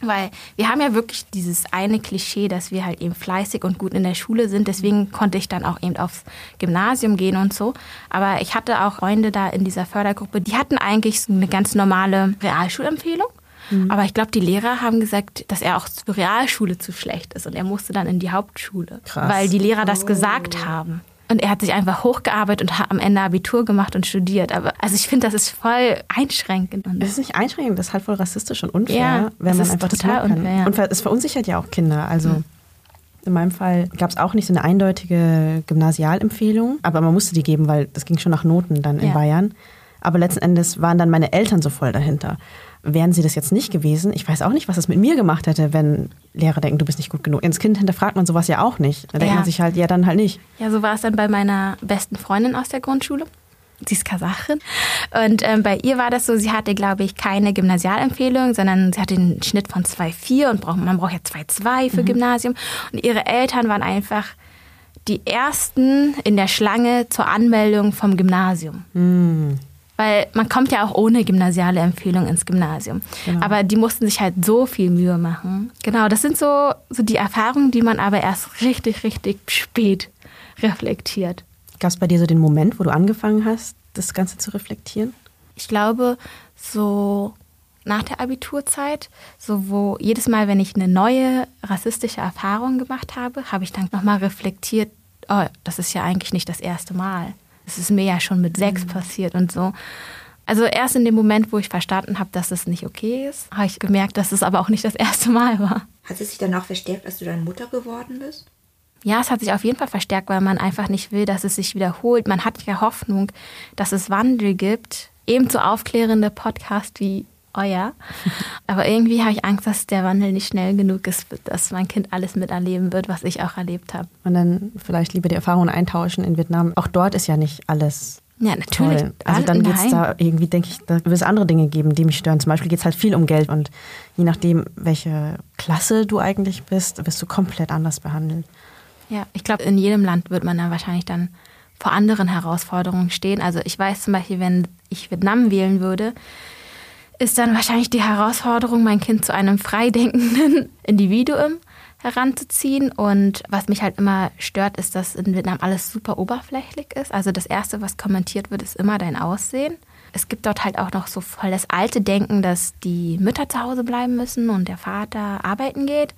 C: Weil wir haben ja wirklich dieses eine Klischee, dass wir halt eben fleißig und gut in der Schule sind. Deswegen konnte ich dann auch eben aufs Gymnasium gehen und so. Aber ich hatte auch Freunde da in dieser Fördergruppe, die hatten eigentlich eine ganz normale Realschulempfehlung. Mhm. Aber ich glaube, die Lehrer haben gesagt, dass er auch zur Realschule zu schlecht ist und er musste dann in die Hauptschule, Krass. weil die Lehrer das oh. gesagt haben. Und er hat sich einfach hochgearbeitet und hat am Ende Abitur gemacht und studiert. Aber also ich finde, das ist voll einschränkend.
A: Das ist nicht einschränkend, das ist halt voll rassistisch und unfair, ja, wenn man einfach total das unfair, ja. Und es verunsichert ja auch Kinder. Also mhm. in meinem Fall gab es auch nicht so eine eindeutige Gymnasialempfehlung, aber man musste die geben, weil das ging schon nach Noten dann in ja. Bayern. Aber letzten Endes waren dann meine Eltern so voll dahinter wären sie das jetzt nicht gewesen, ich weiß auch nicht, was es mit mir gemacht hätte, wenn Lehrer denken, du bist nicht gut genug. Ins Kind hinterfragt man sowas ja auch nicht. Da denkt man sich halt, ja, dann halt nicht.
C: Ja, so war es dann bei meiner besten Freundin aus der Grundschule. Sie ist Kasachin. Und ähm, bei ihr war das so, sie hatte, glaube ich, keine Gymnasialempfehlung, sondern sie hatte einen Schnitt von 2,4 und braucht, man braucht ja 2,2 für mhm. Gymnasium. Und ihre Eltern waren einfach die ersten in der Schlange zur Anmeldung vom Gymnasium. Mhm. Weil man kommt ja auch ohne gymnasiale Empfehlung ins Gymnasium. Genau. Aber die mussten sich halt so viel Mühe machen. Genau, das sind so, so die Erfahrungen, die man aber erst richtig, richtig spät reflektiert.
A: Gab es bei dir so den Moment, wo du angefangen hast, das Ganze zu reflektieren?
C: Ich glaube, so nach der Abiturzeit, so wo jedes Mal, wenn ich eine neue rassistische Erfahrung gemacht habe, habe ich dann nochmal reflektiert, oh, das ist ja eigentlich nicht das erste Mal. Es ist mir ja schon mit sechs mhm. passiert und so. Also erst in dem Moment, wo ich verstanden habe, dass es nicht okay ist, habe ich gemerkt, dass es aber auch nicht das erste Mal war.
B: Hat es sich dann auch verstärkt, als du deine Mutter geworden bist?
C: Ja, es hat sich auf jeden Fall verstärkt, weil man einfach nicht will, dass es sich wiederholt. Man hat ja Hoffnung, dass es Wandel gibt. Ebenso aufklärende Podcast wie euer. Aber irgendwie habe ich Angst, dass der Wandel nicht schnell genug ist, dass mein Kind alles miterleben wird, was ich auch erlebt habe.
A: Und dann vielleicht lieber die Erfahrungen eintauschen in Vietnam. Auch dort ist ja nicht alles
C: Ja, natürlich.
A: Toll. Also dann geht es da irgendwie, denke ich, da wird es andere Dinge geben, die mich stören. Zum Beispiel geht es halt viel um Geld und je nachdem, welche Klasse du eigentlich bist, wirst du komplett anders behandelt.
C: Ja, ich glaube, in jedem Land wird man dann wahrscheinlich dann vor anderen Herausforderungen stehen. Also ich weiß zum Beispiel, wenn ich Vietnam wählen würde, ist dann wahrscheinlich die Herausforderung, mein Kind zu einem freidenkenden [laughs] Individuum heranzuziehen. Und was mich halt immer stört, ist, dass in Vietnam alles super oberflächlich ist. Also das Erste, was kommentiert wird, ist immer dein Aussehen. Es gibt dort halt auch noch so voll das alte Denken, dass die Mütter zu Hause bleiben müssen und der Vater arbeiten geht.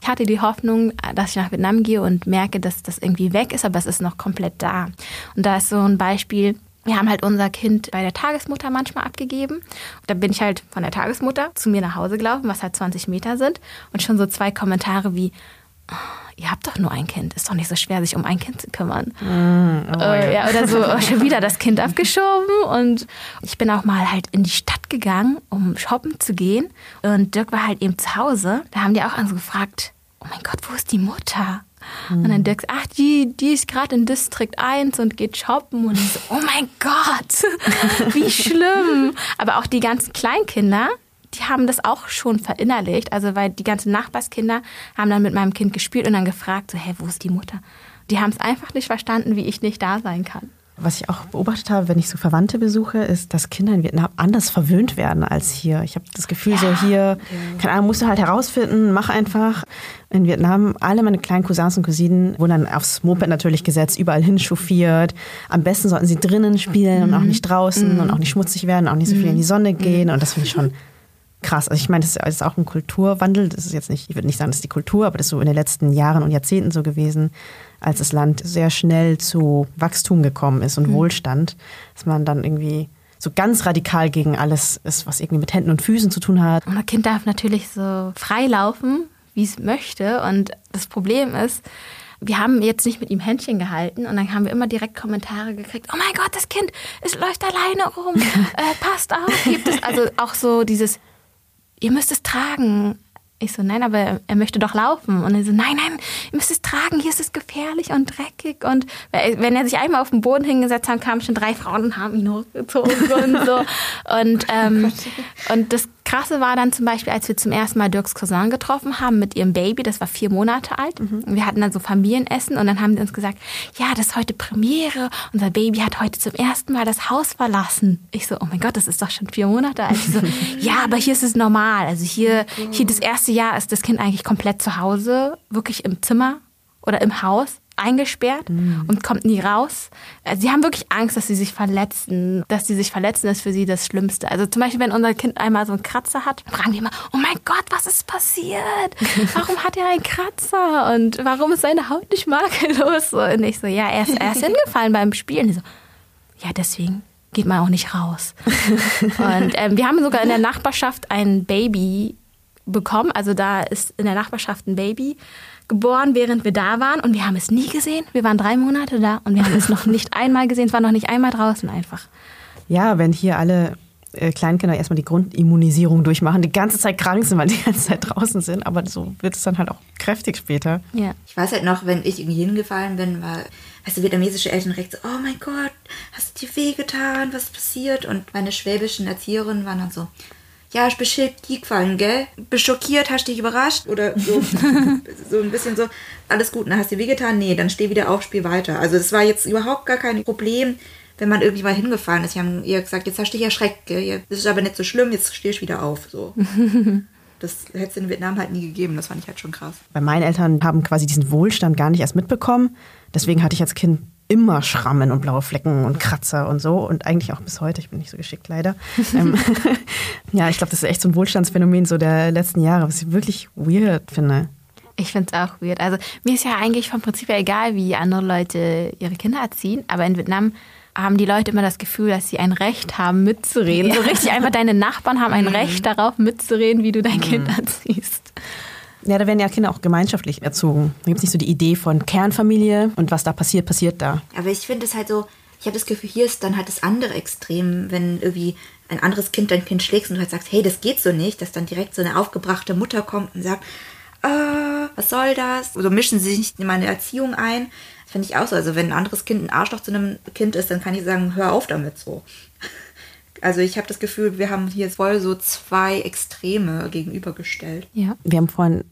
C: Ich hatte die Hoffnung, dass ich nach Vietnam gehe und merke, dass das irgendwie weg ist, aber es ist noch komplett da. Und da ist so ein Beispiel, wir haben halt unser Kind bei der Tagesmutter manchmal abgegeben. Und da bin ich halt von der Tagesmutter zu mir nach Hause gelaufen, was halt 20 Meter sind. Und schon so zwei Kommentare wie, "Oh, ihr habt doch nur ein Kind, ist doch nicht so schwer, sich um ein Kind zu kümmern. äh, ja, oder so oh, [laughs] schon wieder das Kind abgeschoben. Und ich bin auch mal halt in die Stadt gegangen, um shoppen zu gehen. Und Dirk war halt eben zu Hause. Da haben die auch so gefragt, oh mein Gott, wo ist die Mutter? Und dann Dirk, ach, die, die ist gerade in Distrikt 1 und geht shoppen. Und so, oh mein Gott, [laughs] wie schlimm. Aber auch die ganzen Kleinkinder, die haben das auch schon verinnerlicht. Also, weil die ganzen Nachbarskinder haben dann mit meinem Kind gespielt und dann gefragt, so, hä, wo ist die Mutter? Die haben es einfach nicht verstanden, wie ich nicht da sein kann.
A: Was ich auch beobachtet habe, wenn ich so Verwandte besuche, ist, dass Kinder in Vietnam anders verwöhnt werden als hier. Ich habe das Gefühl, so hier, keine Ahnung, musst du halt herausfinden, mach einfach. In Vietnam, alle meine kleinen Cousins und Cousinen wurden dann aufs Moped natürlich gesetzt, überall hinchauffiert. Am besten sollten sie drinnen spielen und auch nicht draußen und auch nicht schmutzig werden, auch nicht so viel in die Sonne gehen. Und das finde ich schon krass. Also ich meine, das ist auch ein Kulturwandel. Das ist jetzt nicht, ich würde nicht sagen, das ist die Kultur, aber das ist so in den letzten Jahren und Jahrzehnten so gewesen, als das Land sehr schnell zu Wachstum gekommen ist und Wohlstand, dass man dann irgendwie so ganz radikal gegen alles ist, was irgendwie mit Händen und Füßen zu tun hat.
C: Und ein Kind darf natürlich so frei laufen, wie es möchte. Und das Problem ist, wir haben jetzt nicht mit ihm Händchen gehalten und dann haben wir immer direkt Kommentare gekriegt. Oh mein Gott, das Kind, es läuft alleine rum. [laughs] Äh, passt auf. Gibt es also auch so dieses, ihr müsst es tragen. Ich so, nein, aber er möchte doch laufen. Und er so, nein, nein, ihr müsst es tragen, hier ist es gefährlich und dreckig. Und wenn er sich einmal auf den Boden hingesetzt hat, kamen schon drei Frauen und haben ihn hochgezogen und so. [laughs] Und, ähm, und das Krasse war dann zum Beispiel, als wir zum ersten Mal Dirks Cousin getroffen haben mit ihrem Baby, das war vier Monate alt. Und wir hatten dann so Familienessen und dann haben sie uns gesagt, ja, das ist heute Premiere. Unser Baby hat heute zum ersten Mal das Haus verlassen. Ich so, oh mein Gott, das ist doch schon vier Monate alt. Ich so, [laughs] ja, aber hier ist es normal. Also hier, hier das erste Jahr ist das Kind eigentlich komplett zu Hause, wirklich im Zimmer oder im Haus eingesperrt und kommt nie raus. Also Sie haben wirklich Angst, dass sie sich verletzen. Dass sie sich verletzen, ist für sie das Schlimmste. Also zum Beispiel, wenn unser Kind einmal so einen Kratzer hat, fragen wir immer, oh mein Gott, was ist passiert? [laughs] Warum hat er einen Kratzer? Und warum ist seine Haut nicht makellos? Und ich so, ja, er ist, er ist [laughs] hingefallen beim Spielen. Die so, ja, deswegen geht man auch nicht raus. Und ähm, wir haben sogar in der Nachbarschaft ein Baby bekommen. Also da ist in der Nachbarschaft ein Baby geboren, während wir da waren. Und wir haben es nie gesehen. Wir waren drei Monate da und wir haben es noch nicht einmal gesehen. Es war noch nicht einmal draußen einfach.
A: Ja, wenn hier alle äh, Kleinkinder erstmal die Grundimmunisierung durchmachen, die ganze Zeit krank sind, weil die ganze Zeit draußen sind, aber so wird es dann halt auch kräftig später.
C: Ja.
B: Ich weiß halt noch, wenn ich irgendwie hingefallen bin, war, weißt du, vietnamesische Eltern direkt so, oh mein Gott, hast du dir wehgetan, was ist passiert? Und meine schwäbischen Erzieherinnen waren dann so, ja, ich bin Schild gefallen, gell? Bist schockiert, hast dich überrascht? Oder so, [laughs] so ein bisschen so, alles gut, na, hast du dir wehgetan? Nee, dann steh wieder auf, spiel weiter. Also das war jetzt überhaupt gar kein Problem, wenn man irgendwie mal hingefallen ist. Die haben ihr gesagt, jetzt hast du dich erschreckt, gell? Das ist aber nicht so schlimm, jetzt stehst du wieder auf, so. [laughs] Das hätte es in Vietnam halt nie gegeben, das fand ich halt schon krass.
A: Bei meinen Eltern haben quasi diesen Wohlstand gar nicht erst mitbekommen. Deswegen hatte ich als Kind immer Schrammen und blaue Flecken und Kratzer und so. Und eigentlich auch bis heute. Ich bin nicht so geschickt, leider. [laughs] ähm, [laughs] ja, ich glaube, das ist echt so ein Wohlstandsphänomen so der letzten Jahre, was ich wirklich weird finde.
C: Ich finde es auch weird. Also mir ist ja eigentlich vom Prinzip her egal, wie andere Leute ihre Kinder erziehen. Aber in Vietnam haben die Leute immer das Gefühl, dass sie ein Recht haben, mitzureden. Ja. [laughs] So richtig einfach deine Nachbarn haben ein mhm. Recht darauf, mitzureden, wie du dein mhm. Kind erziehst.
A: Ja, da werden ja Kinder auch gemeinschaftlich erzogen. Da gibt es nicht so die Idee von Kernfamilie und was da passiert, passiert da.
B: Aber ich finde es halt so, ich habe das Gefühl, hier ist dann halt das andere Extrem, wenn irgendwie ein anderes Kind dein Kind schlägt und du halt sagst, hey, das geht so nicht, dass dann direkt so eine aufgebrachte Mutter kommt und sagt, äh, was soll das? So mischen sie sich nicht in meine Erziehung ein. Das finde ich auch so. Also wenn ein anderes Kind ein Arschloch zu einem Kind ist, dann kann ich sagen, hör auf damit so. [laughs] Also ich habe das Gefühl, wir haben hier voll so zwei Extreme gegenübergestellt.
A: Ja, wir haben vorhin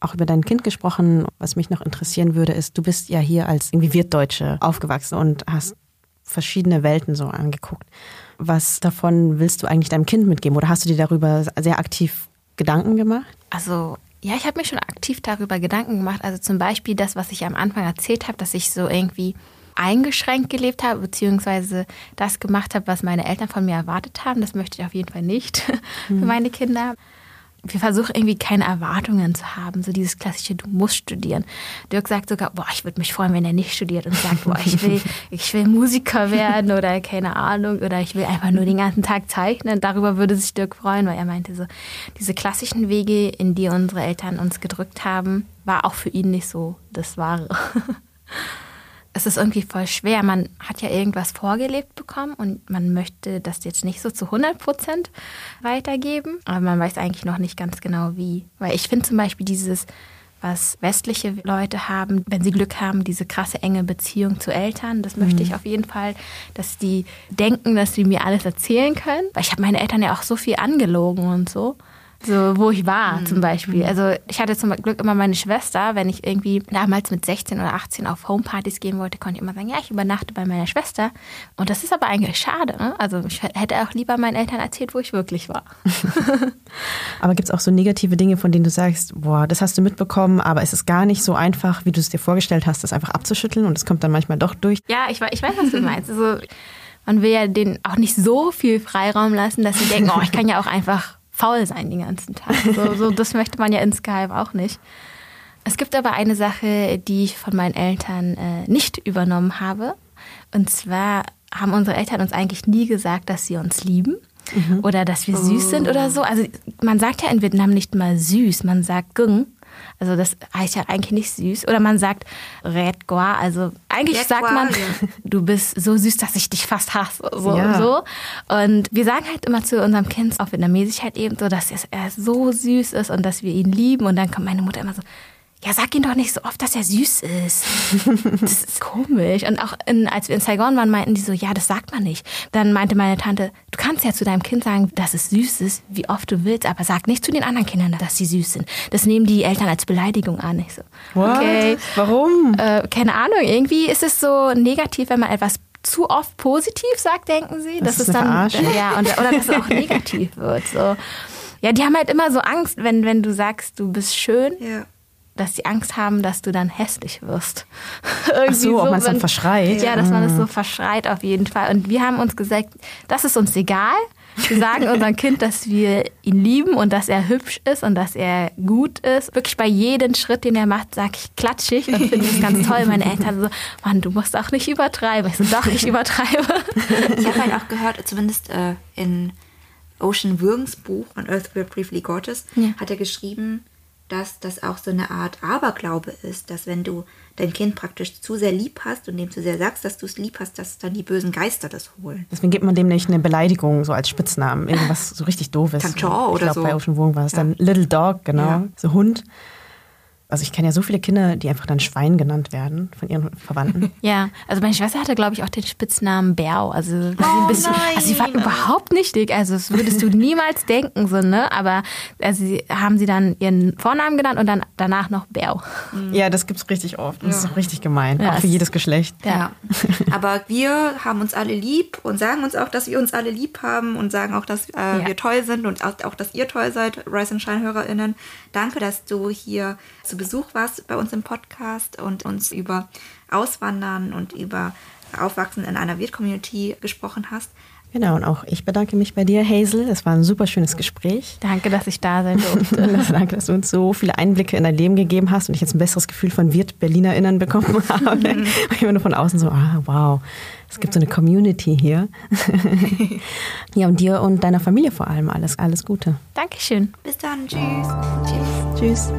A: auch über dein Kind gesprochen. Was mich noch interessieren würde, ist, du bist ja hier als irgendwie Wirtdeutsche aufgewachsen und hast verschiedene Welten so angeguckt. Was davon willst du eigentlich deinem Kind mitgeben oder hast du dir darüber sehr aktiv Gedanken gemacht?
C: Also ja, ich habe mir schon aktiv darüber Gedanken gemacht. Also zum Beispiel das, was ich am Anfang erzählt habe, dass ich so irgendwie eingeschränkt gelebt habe, beziehungsweise das gemacht habe, was meine Eltern von mir erwartet haben. Das möchte ich auf jeden Fall nicht [laughs] für hm. meine Kinder wir versuchen irgendwie keine Erwartungen zu haben, so dieses klassische, du musst studieren. Dirk sagt sogar, boah, ich würde mich freuen, wenn er nicht studiert und sagt, boah, ich will, [laughs] ich will Musiker werden oder keine Ahnung oder ich will einfach nur den ganzen Tag zeichnen. Darüber würde sich Dirk freuen, weil er meinte so, diese klassischen Wege, in die unsere Eltern uns gedrückt haben, war auch für ihn nicht so das Wahre. [laughs] es ist irgendwie voll schwer. Man hat ja irgendwas vorgelebt bekommen und man möchte das jetzt nicht so zu 100 Prozent weitergeben. Aber man weiß eigentlich noch nicht ganz genau wie. Weil ich finde zum Beispiel dieses, was westliche Leute haben, wenn sie Glück haben, diese krasse enge Beziehung zu Eltern, das möchte ich mhm. auf jeden Fall, dass die denken, dass sie mir alles erzählen können. Weil ich habe meine Eltern ja auch so viel angelogen und so. So, wo ich war mhm. zum Beispiel. Also ich hatte zum Glück immer meine Schwester, wenn ich irgendwie damals mit 16 oder 18 auf Homepartys gehen wollte, konnte ich immer sagen, ja, ich übernachte bei meiner Schwester. Und das ist aber eigentlich schade. Ne? Also ich hätte auch lieber meinen Eltern erzählt, wo ich wirklich war. [laughs]
A: aber gibt es auch so negative Dinge, von denen du sagst, boah, das hast du mitbekommen, aber es ist gar nicht so einfach, wie du es dir vorgestellt hast, das einfach abzuschütteln und es kommt dann manchmal doch durch?
C: Ja, ich, ich weiß, was du meinst. Also man will ja denen auch nicht so viel Freiraum lassen, dass sie denken, oh, ich kann ja auch einfach faul sein den ganzen Tag. So, so, das möchte man ja insgeheim auch nicht. Es gibt aber eine Sache, die ich von meinen Eltern äh, nicht übernommen habe. Und zwar haben unsere Eltern uns eigentlich nie gesagt, dass sie uns lieben mhm. oder dass wir süß oh. sind oder so. Also man sagt ja in Vietnam nicht mal süß, man sagt gung. Also das heißt ja eigentlich nicht süß. Oder man sagt Red Gua. Also eigentlich Red sagt man, ja. [laughs] du bist so süß, dass ich dich fast hasse. So, ja. so. Und wir sagen halt immer zu unserem Kind auf Vietnamesisch halt eben so, dass er so süß ist und dass wir ihn lieben. Und dann kommt meine Mutter immer so, ja, sag ihn doch nicht so oft, dass er süß ist. [laughs] Das ist komisch. Und auch in, als wir in Saigon waren, meinten die so, ja, das sagt man nicht. Dann meinte meine Tante, du kannst ja zu deinem Kind sagen, dass es süß ist, wie oft du willst, aber sag nicht zu den anderen Kindern, dass sie süß sind. Das nehmen die Eltern als Beleidigung an. Ich so,
A: What? okay. Warum?
C: Äh, keine Ahnung. Irgendwie ist es so negativ, wenn man etwas zu oft positiv sagt, denken sie.
A: Das ist dann,
C: ja, und, oder dass es auch negativ wird. So. Ja, die haben halt immer so Angst, wenn, wenn du sagst, du bist schön.
B: Ja
C: dass sie Angst haben, dass du dann hässlich wirst. [laughs]
A: Ach so, so, ob man es dann verschreit.
C: Ja, dass man es so mhm. verschreit auf jeden Fall. Und wir haben uns gesagt, das ist uns egal. Wir sagen [laughs] unserem Kind, dass wir ihn lieben und dass er hübsch ist und dass er gut ist. Wirklich bei jedem Schritt, den er macht, sage ich klatschig und finde es [laughs] ganz toll. Meine Eltern so, Mann, du musst auch nicht übertreiben. Ich so, doch, ich übertreibe.
B: Ich habe halt auch gehört, zumindest äh, in Ocean Würgens Buch von Earth Will Briefly Gorgeous, ja. hat er geschrieben, dass das auch so eine Art Aberglaube ist, dass wenn du dein Kind praktisch zu sehr lieb hast und dem zu sehr sagst, dass du es lieb hast, dass dann die bösen Geister das holen.
A: Deswegen gibt man dem nicht eine Beleidigung so als Spitznamen, irgendwas so richtig doofes.
B: Tanchor oder
A: ich
B: so.
A: bei Ocean Wurm war es ja. dann Little Dog, genau, ja. so Hund. Also ich kenne ja so viele Kinder, die einfach dann Schwein genannt werden von ihren Verwandten. [laughs]
C: Ja, also meine Schwester hatte, glaube ich, auch den Spitznamen Bärau. Also, oh, bisschen, also sie war überhaupt nicht dick. Also das würdest du niemals denken, so, ne? Aber also sie, haben sie dann ihren Vornamen genannt und dann danach noch Bärau.
A: Ja, das gibt es richtig oft. Das ja. ist auch richtig gemein. Ja, auch für jedes Geschlecht.
B: Ja. Aber wir haben uns alle lieb und sagen uns auch, dass wir uns alle lieb haben und sagen auch, dass äh, ja. wir toll sind und auch, auch, dass ihr toll seid, Rise and Shine HörerInnen. Danke, dass du hier zu Besuch warst bei uns im Podcast und uns über Auswandern und über Aufwachsen in einer Wirt-Community gesprochen hast.
A: Genau, und auch ich bedanke mich bei dir, Hazel. Es war ein super schönes Gespräch.
C: Danke, dass ich da sein durfte. [laughs]
A: Danke, dass du uns so viele Einblicke in dein Leben gegeben hast und ich jetzt ein besseres Gefühl von Wirt-BerlinerInnen bekommen [laughs] habe. Mhm. Ich immer nur von außen so, ah, wow, es gibt so eine Community hier. [laughs] ja, und dir und deiner Familie vor allem alles, alles Gute.
C: Dankeschön.
B: Bis dann. Tschüss. Tschüss.
A: Tschüss.